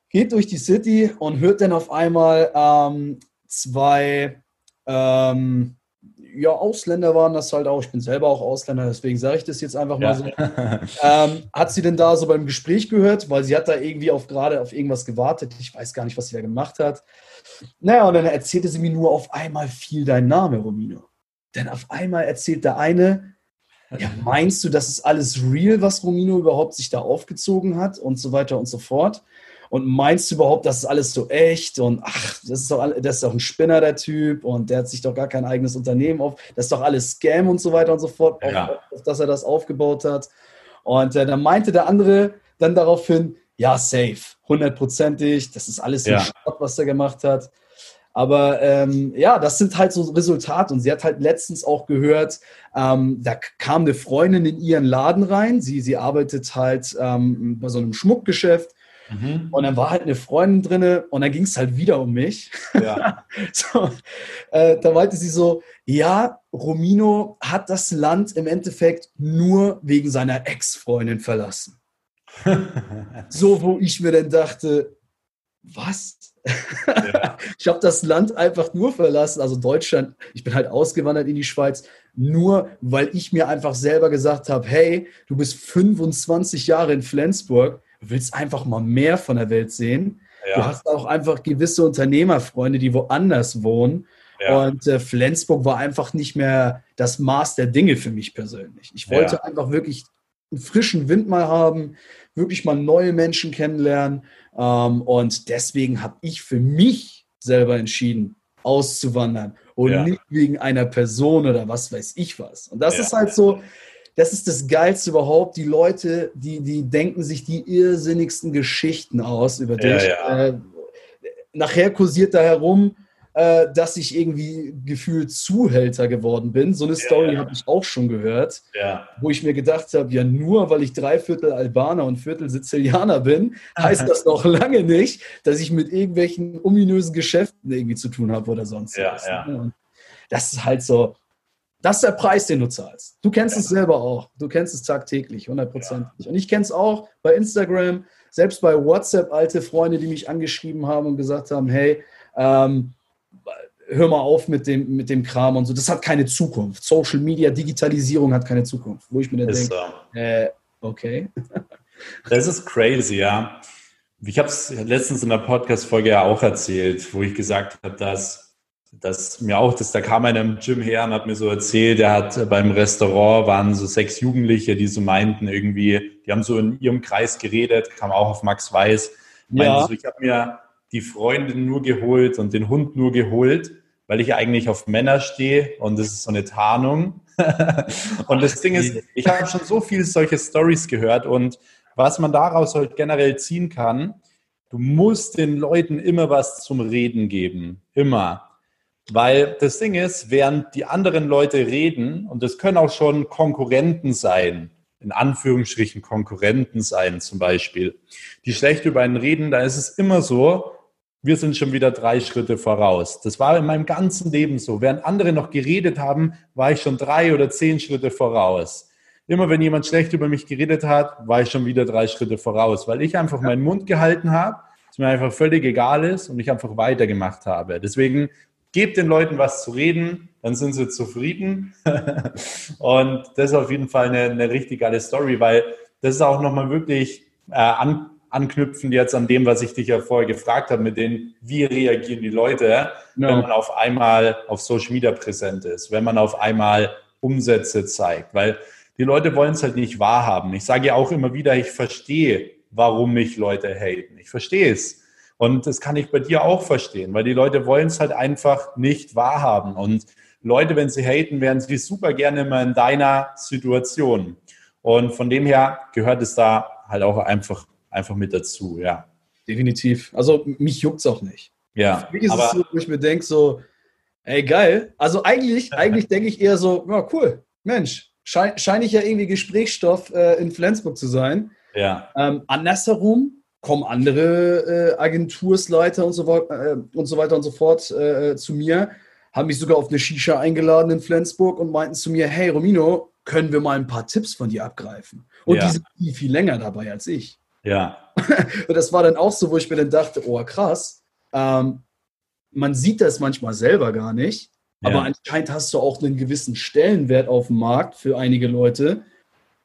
Geht durch die City und hört dann auf einmal ähm, zwei ähm, ja, Ausländer waren das halt auch. Ich bin selber auch Ausländer, deswegen sage ich das jetzt einfach mal ja. so. Ähm, hat sie denn da so beim Gespräch gehört? Weil sie hat da irgendwie auf gerade auf irgendwas gewartet. Ich weiß gar nicht, was sie da gemacht hat. Naja, und dann erzählte sie mir nur auf einmal fiel dein Name, Romino. Denn auf einmal erzählt der eine, ja, meinst du, das ist alles real, was Romino überhaupt sich da aufgezogen hat und so weiter und so fort? Und meinst du überhaupt, das ist alles so echt? Und ach, das ist doch, das ist doch ein Spinner, der Typ, und der hat sich doch gar kein eigenes Unternehmen auf. Das ist doch alles Scam und so weiter und so fort, ja. auf, auf, dass er das aufgebaut hat. Und äh, dann meinte der andere dann daraufhin, ja, safe, hundertprozentig, das ist alles ja. Sport, was er gemacht hat. Aber ähm, ja, das sind halt so Resultate. Und sie hat halt letztens auch gehört, ähm, da kam eine Freundin in ihren Laden rein. Sie, sie arbeitet halt ähm, bei so einem Schmuckgeschäft. Mhm. Und dann war halt eine Freundin drin und dann ging es halt wieder um mich. Ja. so, äh, da meinte sie so, ja, Romino hat das Land im Endeffekt nur wegen seiner Ex-Freundin verlassen. so, wo ich mir dann dachte, was? Ja. ich habe das Land einfach nur verlassen, also Deutschland. Ich bin halt ausgewandert in die Schweiz, nur weil ich mir einfach selber gesagt habe: Hey, du bist 25 Jahre in Flensburg, willst einfach mal mehr von der Welt sehen. Ja. Du hast auch einfach gewisse Unternehmerfreunde, die woanders wohnen. Ja. Und äh, Flensburg war einfach nicht mehr das Maß der Dinge für mich persönlich. Ich wollte einfach wirklich einen frischen Wind mal haben, wirklich mal neue Menschen kennenlernen. Ähm, und deswegen habe ich für mich selber entschieden, auszuwandern und ja. nicht wegen einer Person oder was weiß ich was. Und das ja. ist halt so, das ist das Geilste überhaupt. Die Leute, die, die denken sich die irrsinnigsten Geschichten aus über dich. Ja, äh, nachher kursiert da herum, äh, dass ich irgendwie gefühlt Zuhälter geworden bin. So eine ja, Story ja. habe ich auch schon gehört, ja. wo ich mir gedacht habe, ja, nur weil ich Dreiviertel Albaner und Viertel Sizilianer bin, heißt das noch lange nicht, dass ich mit irgendwelchen ominösen Geschäften irgendwie zu tun habe oder sonst was. Ne? Das ist halt so, das ist der Preis, den du zahlst. Du kennst es selber auch. Du kennst es tagtäglich, hundertprozentig. Und ich kenne es auch bei Instagram, selbst bei WhatsApp, alte Freunde, die mich angeschrieben haben und gesagt haben, hey, ähm, hör mal auf mit dem, mit dem Kram und so. Das hat keine Zukunft. Social Media, Digitalisierung hat keine Zukunft. Wo ich mir dann denke, so. äh, okay. Das ist crazy, ja. Ich habe es letztens in der Podcast-Folge ja auch erzählt, wo ich gesagt habe, dass, dass mir auch, dass da kam einer im Gym her und hat mir so erzählt, er hat beim Restaurant waren so sechs Jugendliche, die so meinten irgendwie, die haben so in ihrem Kreis geredet, kam auch auf Max Weiß, meinten ja. so, ich habe mir die Freundin nur geholt und den Hund nur geholt, weil ich eigentlich auf Männer stehe und das ist so eine Tarnung. und das Ding ist, ich habe schon so viele solche Stories gehört und was man daraus halt generell ziehen kann, du musst den Leuten immer was zum Reden geben. Immer. Weil das Ding ist, während die anderen Leute reden, und das können auch schon Konkurrenten sein, in Anführungsstrichen Konkurrenten sein zum Beispiel, die schlecht über einen reden, da ist es immer so, wir sind schon wieder drei Schritte voraus. Das war in meinem ganzen Leben so. Während andere noch geredet haben, war ich schon drei oder zehn Schritte voraus. Immer wenn jemand schlecht über mich geredet hat, war ich schon wieder drei Schritte voraus, weil ich einfach meinen Mund gehalten habe, es mir einfach völlig egal ist und ich einfach weitergemacht habe. Deswegen gebt den Leuten was zu reden, dann sind sie zufrieden. und das ist auf jeden Fall eine, eine richtig geile Story, weil das ist auch nochmal wirklich äh, an, anknüpfen jetzt an dem, was ich dich ja vorher gefragt habe, mit den, wie reagieren die Leute, ja. wenn man auf einmal auf Social Media präsent ist, wenn man auf einmal Umsätze zeigt, weil die Leute wollen es halt nicht wahrhaben. Ich sage ja auch immer wieder, ich verstehe, warum mich Leute haten. Ich verstehe es. Und das kann ich bei dir auch verstehen, weil die Leute wollen es halt einfach nicht wahrhaben. Und Leute, wenn sie haten, wären sie super gerne immer in deiner Situation. Und von dem her gehört es da halt auch einfach einfach mit dazu, ja. Definitiv. Also mich juckt es auch nicht. Ja. Für mich ist es so, wo ich mir denke, so, ey, geil. Also eigentlich, eigentlich denke ich eher so, ja, cool, Mensch, scheine schein ich ja irgendwie Gesprächsstoff äh, in Flensburg zu sein. Ja. Ähm, andersherum kommen andere äh, Agentursleiter und so, äh, und so weiter und so fort äh, zu mir, haben mich sogar auf eine Shisha eingeladen in Flensburg und meinten zu mir, hey Romino, können wir mal ein paar Tipps von dir abgreifen? Und ja. die sind viel, viel länger dabei als ich. Ja. Und das war dann auch so, wo ich mir dann dachte, oh krass, ähm, man sieht das manchmal selber gar nicht, ja. aber anscheinend hast du auch einen gewissen Stellenwert auf dem Markt für einige Leute,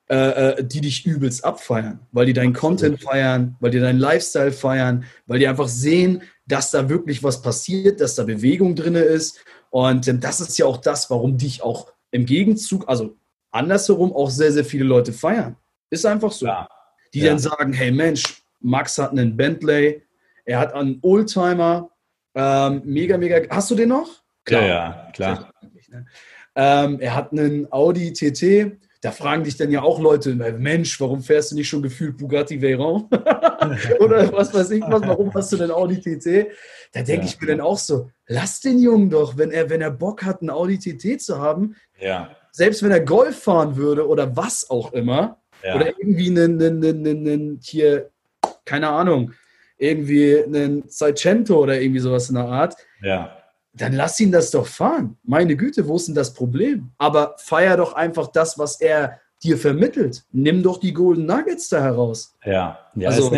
äh, äh die dich übelst abfeiern, weil die deinen Content feiern, weil die deinen Lifestyle feiern, weil die einfach sehen, dass da wirklich was passiert, dass da Bewegung drin ist. Und ähm, das ist ja auch das, warum dich auch im Gegenzug, also andersherum, auch sehr, sehr viele Leute feiern. Ist einfach so. Ja die ja. dann sagen, hey Mensch, Max hat einen Bentley, er hat einen Oldtimer, ähm, mega, mega. Hast du den noch? Klar, ja, ja klar. Ähm, er hat einen Audi TT. Da fragen dich dann ja auch Leute, Mensch, warum fährst du nicht schon gefühlt Bugatti Veyron? Oder was weiß ich was, warum hast du denn Audi TT? Da denke ja. ich mir dann auch so, lass den Jungen doch, wenn er, wenn er Bock hat, einen Audi TT zu haben, ja. selbst wenn er Golf fahren würde oder was auch immer, ja. Oder irgendwie einen, einen, einen, einen, hier, keine Ahnung, irgendwie einen Seicento oder irgendwie sowas in der Art. Ja. Dann lass ihn das doch fahren. Meine Güte, wo ist denn das Problem? Aber feier doch einfach das, was er dir vermittelt. Nimm doch die Golden Nuggets da heraus. Ja, ja also,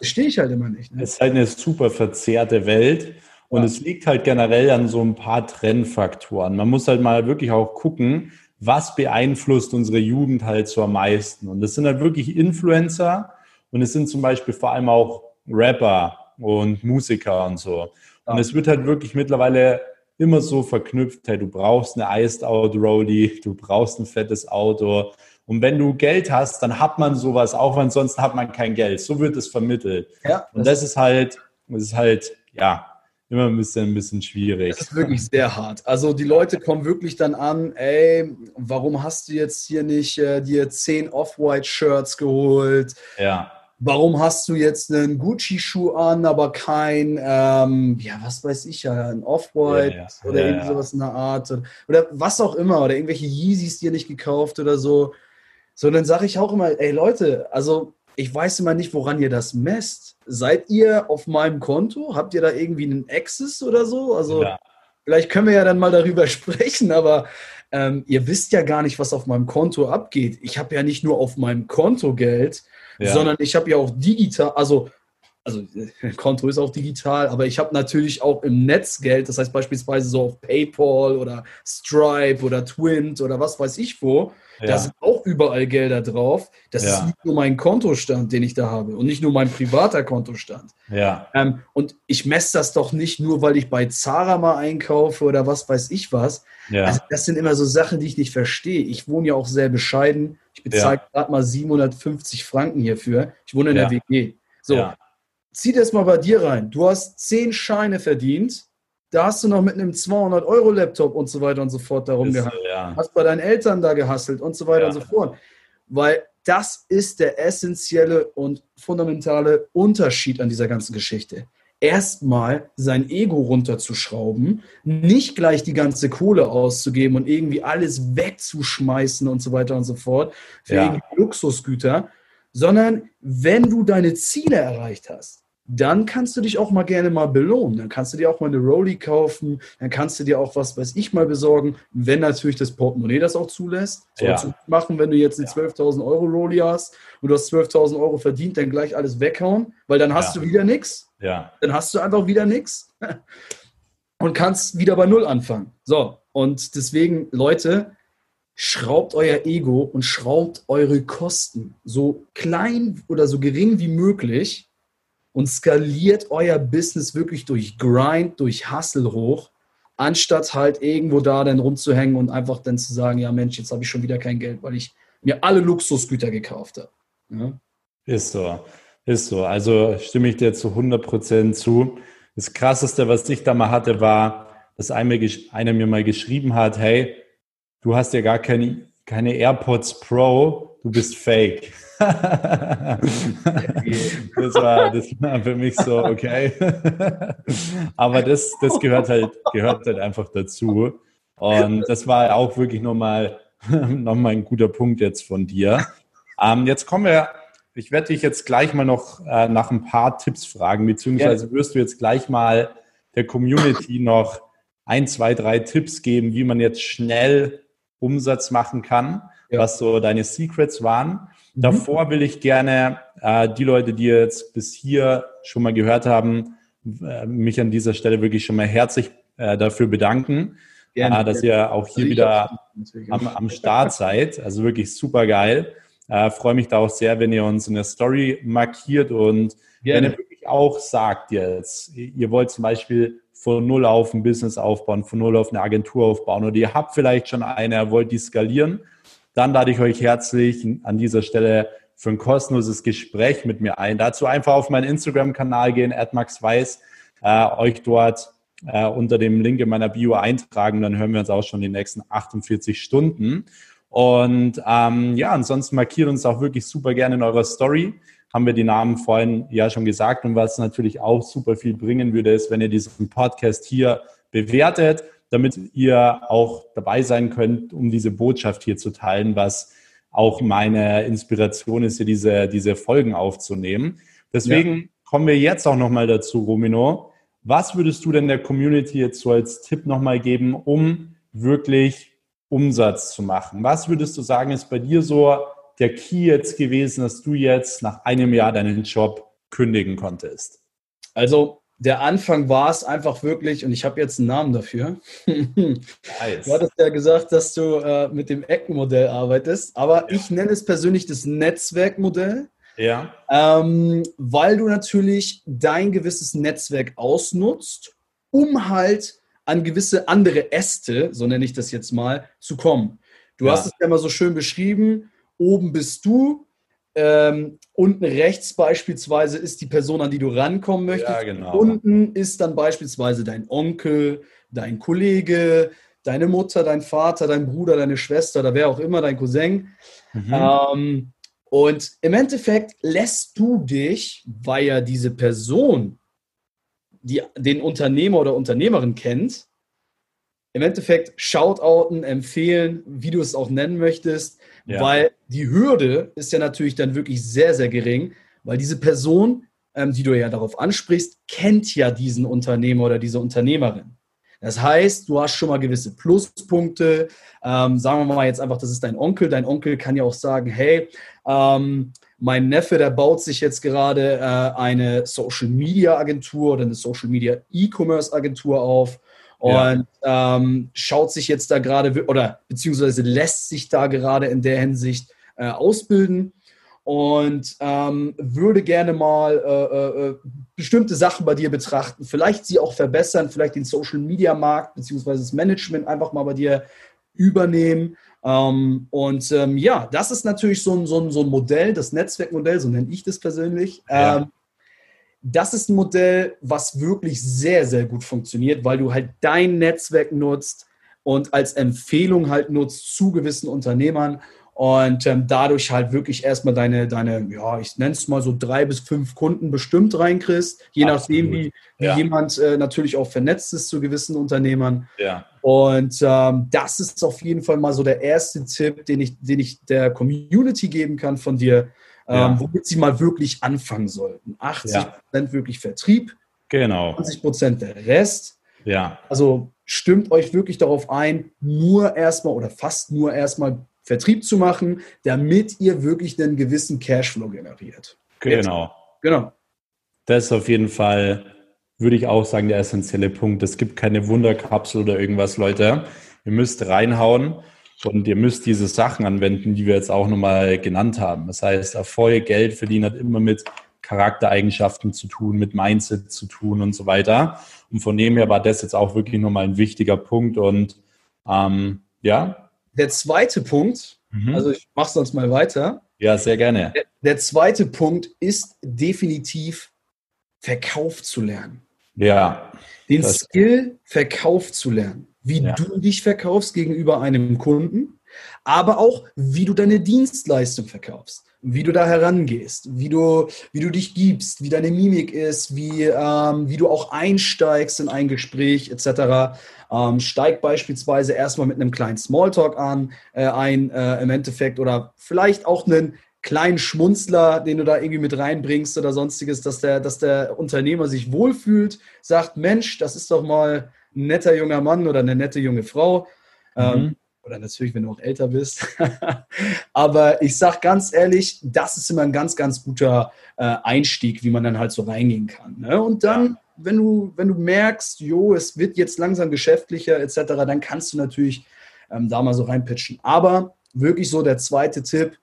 stehe ich halt immer nicht. Ne? Es ist halt eine super verzerrte Welt. Und ja. es liegt halt generell an so ein paar Trennfaktoren. Man muss halt mal wirklich auch gucken, was beeinflusst unsere Jugend halt so am meisten. Und das sind halt wirklich Influencer und es sind zum Beispiel vor allem auch Rapper und Musiker und so. Und es wird halt wirklich mittlerweile immer so verknüpft, hey, du brauchst eine Iced Out Roadie, du brauchst ein fettes Auto. Und wenn du Geld hast, dann hat man sowas, auch wenn sonst hat man kein Geld. So wird es vermittelt. Ja, und das ist halt, das ist halt, ja, immer ein bisschen, ein bisschen schwierig. Das ist wirklich sehr hart. Also die Leute kommen wirklich dann an, ey, warum hast du jetzt hier nicht äh, dir zehn Off-White-Shirts geholt? Ja. warum hast du jetzt einen Gucci-Schuh an, aber kein, ähm, ja, was weiß ich ja, ein Off-White Ja, ja. oder Ja, irgendwie sowas in der Art oder, oder was auch immer oder irgendwelche Yeezys dir nicht gekauft oder so. So, dann sage ich auch immer, ey Leute, also ich weiß immer nicht, woran ihr das messt. Seid ihr auf meinem Konto? Habt ihr da irgendwie einen Access oder so? Also Ja. vielleicht können wir ja dann mal darüber sprechen, aber ähm, ihr wisst ja gar nicht, was auf meinem Konto abgeht. Ich habe ja nicht nur auf meinem Konto Geld, Ja. sondern ich habe ja auch digital, also, also Konto ist auch digital, aber ich habe natürlich auch im Netz Geld, das heißt beispielsweise so auf PayPal oder Stripe oder Twint oder was weiß ich wo. Da Ja. sind auch überall Gelder drauf. Das Ja. ist nicht nur mein Kontostand, den ich da habe und nicht nur mein privater Kontostand. ja. Ähm, und ich messe das doch nicht nur, weil ich bei Zara mal einkaufe oder was weiß ich was. Ja. Also das sind immer so Sachen, die ich nicht verstehe. Ich wohne ja auch sehr bescheiden. Ich bezahle gerade mal 750 Franken hierfür. Ich wohne in der WG. So, ja. Zieh das mal bei dir rein. Du hast 10 Scheine verdient. Da hast du noch mit einem 200-Euro-Laptop und so weiter und so fort darum Ist, ja. Hast bei deinen Eltern da gehasselt und so weiter Ja. und so fort. Weil das ist der essentielle und fundamentale Unterschied an dieser ganzen Geschichte. Erstmal sein Ego runterzuschrauben, nicht gleich die ganze Kohle auszugeben und irgendwie alles wegzuschmeißen und so weiter und so fort für Ja. irgendwie Luxusgüter, sondern wenn du deine Ziele erreicht hast, dann kannst du dich auch mal gerne mal belohnen. Dann kannst du dir auch mal eine Rolli kaufen, dann kannst du dir auch was weiß ich mal besorgen, wenn natürlich das Portemonnaie das auch zulässt. Sollst Ja. du machen, wenn du jetzt eine Ja. 12.000 Euro Rolli hast und du hast 12.000 Euro verdient, dann gleich alles weghauen, weil dann hast Ja. du wieder nichts. ja. Dann hast du einfach wieder nichts und kannst wieder bei Null anfangen. So, und deswegen, Leute, schraubt euer Ego und schraubt eure Kosten so klein oder so gering wie möglich und skaliert euer Business wirklich durch Grind, durch Hustle hoch, anstatt halt irgendwo da dann rumzuhängen und einfach dann zu sagen, ja Mensch, jetzt habe ich schon wieder kein Geld, weil ich mir alle Luxusgüter gekauft habe. Ja? Ist so. Ist so. Also stimme ich dir zu 100 Prozent zu. Das Krasseste, was ich da mal hatte, war, dass einer, gesch- einer mir mal geschrieben hat, hey, du hast ja gar keine, keine AirPods Pro, du bist fake. das, war, das war für mich so, okay. Aber das, das gehört, halt, gehört halt einfach dazu. Und das war auch wirklich nochmal noch mal ein guter Punkt jetzt von dir. Ähm, jetzt kommen wir, ich werde dich jetzt gleich mal noch äh, nach ein paar Tipps fragen, beziehungsweise wirst du jetzt gleich mal der Community noch ein, zwei, drei Tipps geben, wie man jetzt schnell Umsatz machen kann, Ja. was so deine Secrets waren. Mhm. Davor will ich gerne äh, die Leute, die jetzt bis hier schon mal gehört haben, äh, mich an dieser Stelle wirklich schon mal herzlich äh, dafür bedanken, Gerne. äh, dass ihr auch hier Also wieder am, am Start seid. Also wirklich super geil. Äh, Freue mich da auch sehr, wenn ihr uns in der Story markiert und wenn ihr Gerne. wirklich auch sagt jetzt, ihr wollt zum Beispiel von null auf ein Business aufbauen, von null auf eine Agentur aufbauen oder ihr habt vielleicht schon eine, wollt die skalieren, dann lade ich euch herzlich an dieser Stelle für ein kostenloses Gespräch mit mir ein. Dazu einfach auf meinen Instagram-Kanal gehen, @maxweiss, äh, euch dort äh, unter dem Link in meiner Bio eintragen, dann hören wir uns auch schon die nächsten 48 Stunden. Und ähm, ja, ansonsten markiert uns auch wirklich super gerne in eurer Story. Haben wir die Namen vorhin ja schon gesagt. Und was natürlich auch super viel bringen würde, ist, wenn ihr diesen Podcast hier bewertet, damit ihr auch dabei sein könnt, um diese Botschaft hier zu teilen, was auch meine Inspiration ist, hier diese, diese Folgen aufzunehmen. Deswegen kommen wir jetzt auch nochmal dazu, Romino. Was würdest du denn der Community jetzt so als Tipp nochmal geben, um wirklich Umsatz zu machen? Was würdest du sagen, ist bei dir so der Key jetzt gewesen, dass du jetzt nach einem Jahr deinen Job kündigen konntest? Also der Anfang war es einfach wirklich, und ich habe jetzt einen Namen dafür. Nice. Du hattest ja gesagt, dass du äh, mit dem Eckenmodell arbeitest, aber ich nenne es persönlich das Netzwerkmodell, Ja, ähm, weil du natürlich dein gewisses Netzwerk ausnutzt, um halt an gewisse andere Äste, so nenne ich das jetzt mal, zu kommen. Du Ja. hast es ja mal so schön beschrieben, oben bist du, ähm, unten rechts beispielsweise ist die Person, an die du rankommen möchtest. Ja, genau. Unten ist dann beispielsweise dein Onkel, dein Kollege, deine Mutter, dein Vater, dein Bruder, deine Schwester oder wer auch immer, dein Cousin. Mhm. Ähm, Und im Endeffekt lässt du dich, weil ja diese Person die, den Unternehmer oder Unternehmerin kennt, im Endeffekt shoutouten, empfehlen, wie du es auch nennen möchtest, ja. weil die Hürde ist ja natürlich dann wirklich sehr, sehr gering, weil diese Person, ähm, die du ja darauf ansprichst, kennt ja diesen Unternehmer oder diese Unternehmerin. Das heißt, du hast schon mal gewisse Pluspunkte. Ähm, sagen wir mal jetzt einfach, das ist dein Onkel. Dein Onkel kann ja auch sagen, hey, ähm, mein Neffe, der baut sich jetzt gerade äh, eine Social Media Agentur oder eine Social Media E-Commerce Agentur auf und ja. ähm, schaut sich jetzt da gerade oder beziehungsweise lässt sich da gerade in der Hinsicht äh, ausbilden und ähm, würde gerne mal äh, äh, bestimmte Sachen bei dir betrachten, vielleicht sie auch verbessern, vielleicht den Social Media Markt beziehungsweise das Management einfach mal bei dir übernehmen. Ähm, und ähm, ja, das ist natürlich so ein, so, ein, so ein Modell, das Netzwerkmodell, so nenne ich das persönlich. Ja. Das ist ein Modell, was wirklich sehr, sehr gut funktioniert, weil du halt dein Netzwerk nutzt und als Empfehlung halt nutzt zu gewissen Unternehmern und ähm, dadurch halt wirklich erstmal deine, deine, ja, ich nenne es mal so drei bis fünf Kunden bestimmt reinkriegst, je Absolut. nachdem, wie, wie ja. jemand äh, natürlich auch vernetzt ist zu gewissen Unternehmern. Ja. Und ähm, das ist auf jeden Fall mal so der erste Tipp, den ich, den ich der Community geben kann von dir, ähm, ja. womit sie mal wirklich anfangen sollten. 80 Prozent wirklich Vertrieb, genau. 20 Prozent der Rest. Ja. Also stimmt euch wirklich darauf ein, nur erstmal oder fast nur erstmal Vertrieb zu machen, damit ihr wirklich einen gewissen Cashflow generiert. Genau. Jetzt, genau. Das ist auf jeden Fall, würde ich auch sagen, der essentielle Punkt. Es gibt keine Wunderkapsel oder irgendwas, Leute. Ihr müsst reinhauen und ihr müsst diese Sachen anwenden, die wir jetzt auch nochmal genannt haben. Das heißt, Erfolg, Geld verdienen hat immer mit Charaktereigenschaften zu tun, mit Mindset zu tun und so weiter. Und von dem her war das jetzt auch wirklich nochmal ein wichtiger Punkt. Und ähm, ja, der zweite Punkt, mhm. also ich mache sonst mal weiter. Ja, sehr gerne. Der, der zweite Punkt ist definitiv Verkauf zu lernen. Ja. Den Skill Verkauf zu lernen. Wie ja. du dich verkaufst gegenüber einem Kunden, aber auch wie du deine Dienstleistung verkaufst wie du da herangehst, wie du, wie du dich gibst, wie deine Mimik ist, wie, ähm, wie du auch einsteigst in ein Gespräch etc. Ähm, steig beispielsweise erstmal mit einem kleinen Smalltalk an, äh, ein äh, im Endeffekt oder vielleicht auch einen kleinen Schmunzler, den du da irgendwie mit reinbringst oder sonstiges, dass der, dass der Unternehmer sich wohlfühlt, sagt, Mensch, das ist doch mal ein netter junger Mann oder eine nette junge Frau. Ähm, mhm. Ähm, oder natürlich, wenn du auch älter bist. Aber ich sage ganz ehrlich, das ist immer ein ganz, ganz guter äh, Einstieg, wie man dann halt so reingehen kann. Ne? Und dann, wenn du, wenn du merkst, jo, es wird jetzt langsam geschäftlicher etc., dann kannst du natürlich ähm, da mal so reinpitchen. Aber wirklich so der zweite Tipp,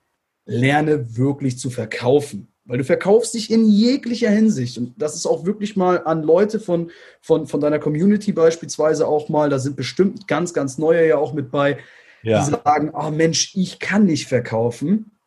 lerne wirklich zu verkaufen. Weil du verkaufst dich in jeglicher Hinsicht. Und das ist auch wirklich mal an Leute von, von, von deiner Community beispielsweise auch mal, da sind bestimmt ganz, ganz neue ja auch mit bei, ja. die sagen, oh Mensch, ich kann nicht verkaufen.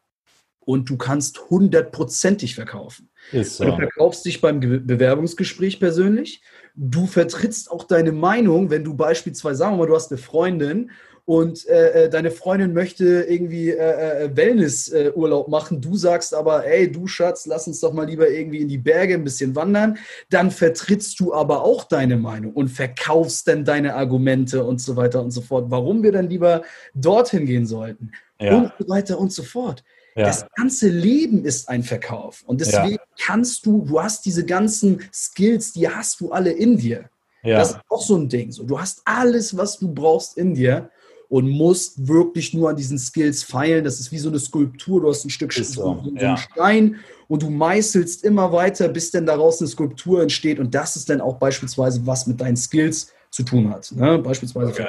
Und du kannst hundertprozentig verkaufen. So. Du verkaufst dich beim Bewerbungsgespräch persönlich. Du vertrittst auch deine Meinung, wenn du beispielsweise, sagen wir mal, du hast eine Freundin und äh, äh, deine Freundin möchte irgendwie äh, äh, Wellnessurlaub machen, du sagst aber, ey, du Schatz, lass uns doch mal lieber irgendwie in die Berge ein bisschen wandern, dann vertrittst du aber auch deine Meinung und verkaufst dann deine Argumente und so weiter und so fort, warum wir dann lieber dorthin gehen sollten ja. und so weiter und so fort. Ja. Das ganze Leben ist ein Verkauf. Und deswegen ja. kannst du, du hast diese ganzen Skills, die hast du alle in dir. Ja. Das ist auch so ein Ding. So, du hast alles, was du brauchst in dir und musst wirklich nur an diesen Skills feilen. Das ist wie so eine Skulptur. Du hast ein Stück so, so, so ja. Stein und du meißelst immer weiter, bis dann daraus eine Skulptur entsteht. Und das ist dann auch beispielsweise, was mit deinen Skills zu tun hat. Ne? Beispielsweise. Okay.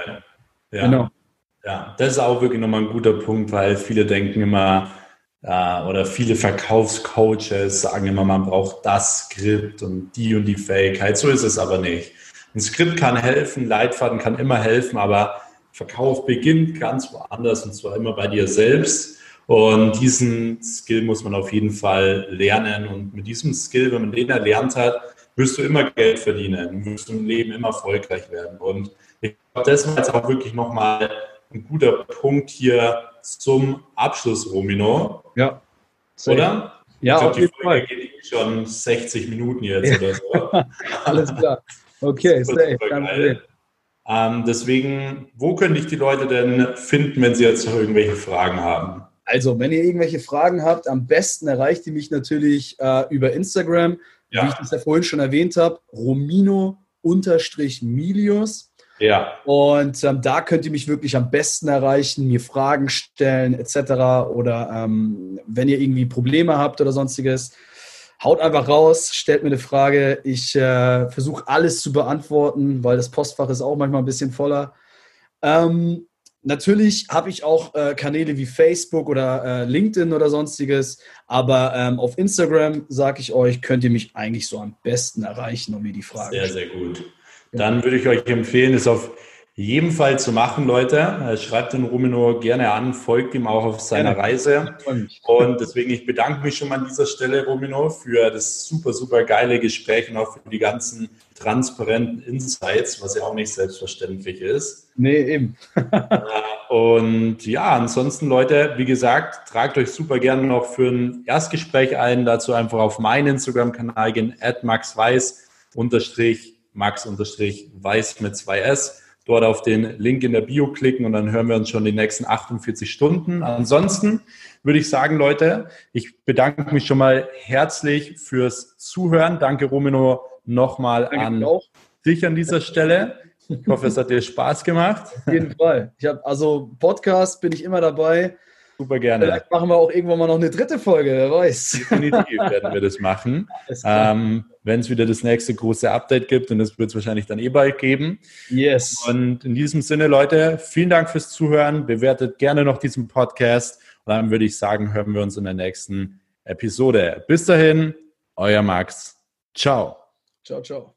Ja. Genau. Ja, das ist auch wirklich nochmal ein guter Punkt, weil viele denken immer, äh, oder viele Verkaufscoaches sagen immer, man braucht das Skript und die und die Fähigkeit. So ist es aber nicht. Ein Skript kann helfen, Leitfaden kann immer helfen, aber Verkauf beginnt ganz woanders und zwar immer bei dir selbst. Und diesen Skill muss man auf jeden Fall lernen. Und mit diesem Skill, wenn man den erlernt hat, wirst du immer Geld verdienen, wirst du im Leben immer erfolgreich werden. Und ich glaube, das war jetzt auch wirklich nochmal ein guter Punkt hier zum Abschluss, Romino. Ja. Oder? Ja, ich glaub, auf die jeden Folge Fall. geht eh schon 60 Minuten jetzt oder so. Alles klar. Okay, safe. Problem. Ähm, deswegen, wo können dich die Leute denn finden, wenn sie jetzt noch irgendwelche Fragen haben? Also, wenn ihr irgendwelche Fragen habt, am besten erreicht ihr mich natürlich äh, über Instagram, wie ich Ja, das ja vorhin schon erwähnt habe, Romino-Milius. ja, Und ähm, da könnt ihr mich wirklich am besten erreichen, mir Fragen stellen etc. Oder ähm, wenn ihr irgendwie Probleme habt oder sonstiges, haut einfach raus, stellt mir eine Frage. Ich äh, versuche alles zu beantworten, weil das Postfach ist auch manchmal ein bisschen voller. Ähm, natürlich habe ich auch äh, Kanäle wie Facebook oder äh, LinkedIn oder sonstiges, aber ähm, auf Instagram, sage ich euch, könnt ihr mich eigentlich so am besten erreichen und mir die Fragen sehr, stellen. sehr gut. Dann würde ich euch empfehlen, es auf jeden Fall zu machen, Leute. Äh, Schreibt den Rumino gerne an, folgt ihm auch auf seiner. Reise. Und deswegen, ich bedanke mich schon mal an dieser Stelle, Romino, für das super, super geile Gespräch und auch für die ganzen transparenten Insights, was ja auch nicht selbstverständlich ist. Nee, eben. Äh, Und ja, ansonsten, Leute, wie gesagt, tragt euch super gerne noch für ein Erstgespräch ein. Dazu einfach auf meinen Instagram-Kanal gehen, at maxweiß, unterstrich, max, unterstrich, weiß mit 2s. Dort auf den Link in der Bio klicken und dann hören wir uns schon die nächsten 48 Stunden. Ansonsten würde ich sagen, Leute, ich bedanke mich schon mal herzlich fürs Zuhören. Danke, Romino, nochmal an auch. dich an dieser Stelle. Ich hoffe, es hat dir Spaß gemacht. Auf jeden Fall. Ich habe also Podcast bin ich immer dabei. Super gerne. Vielleicht machen wir auch irgendwann mal noch eine dritte Folge, wer weiß. Definitiv werden wir das machen. Ähm, Wenn es wieder das nächste große Update gibt und das wird es wahrscheinlich dann eh bald geben. yes. Und in diesem Sinne, Leute, vielen Dank fürs Zuhören. Bewertet gerne noch diesen Podcast. Und dann würde ich sagen, hören wir uns in der nächsten Episode. Bis dahin, euer Max. Ciao. Ciao, ciao.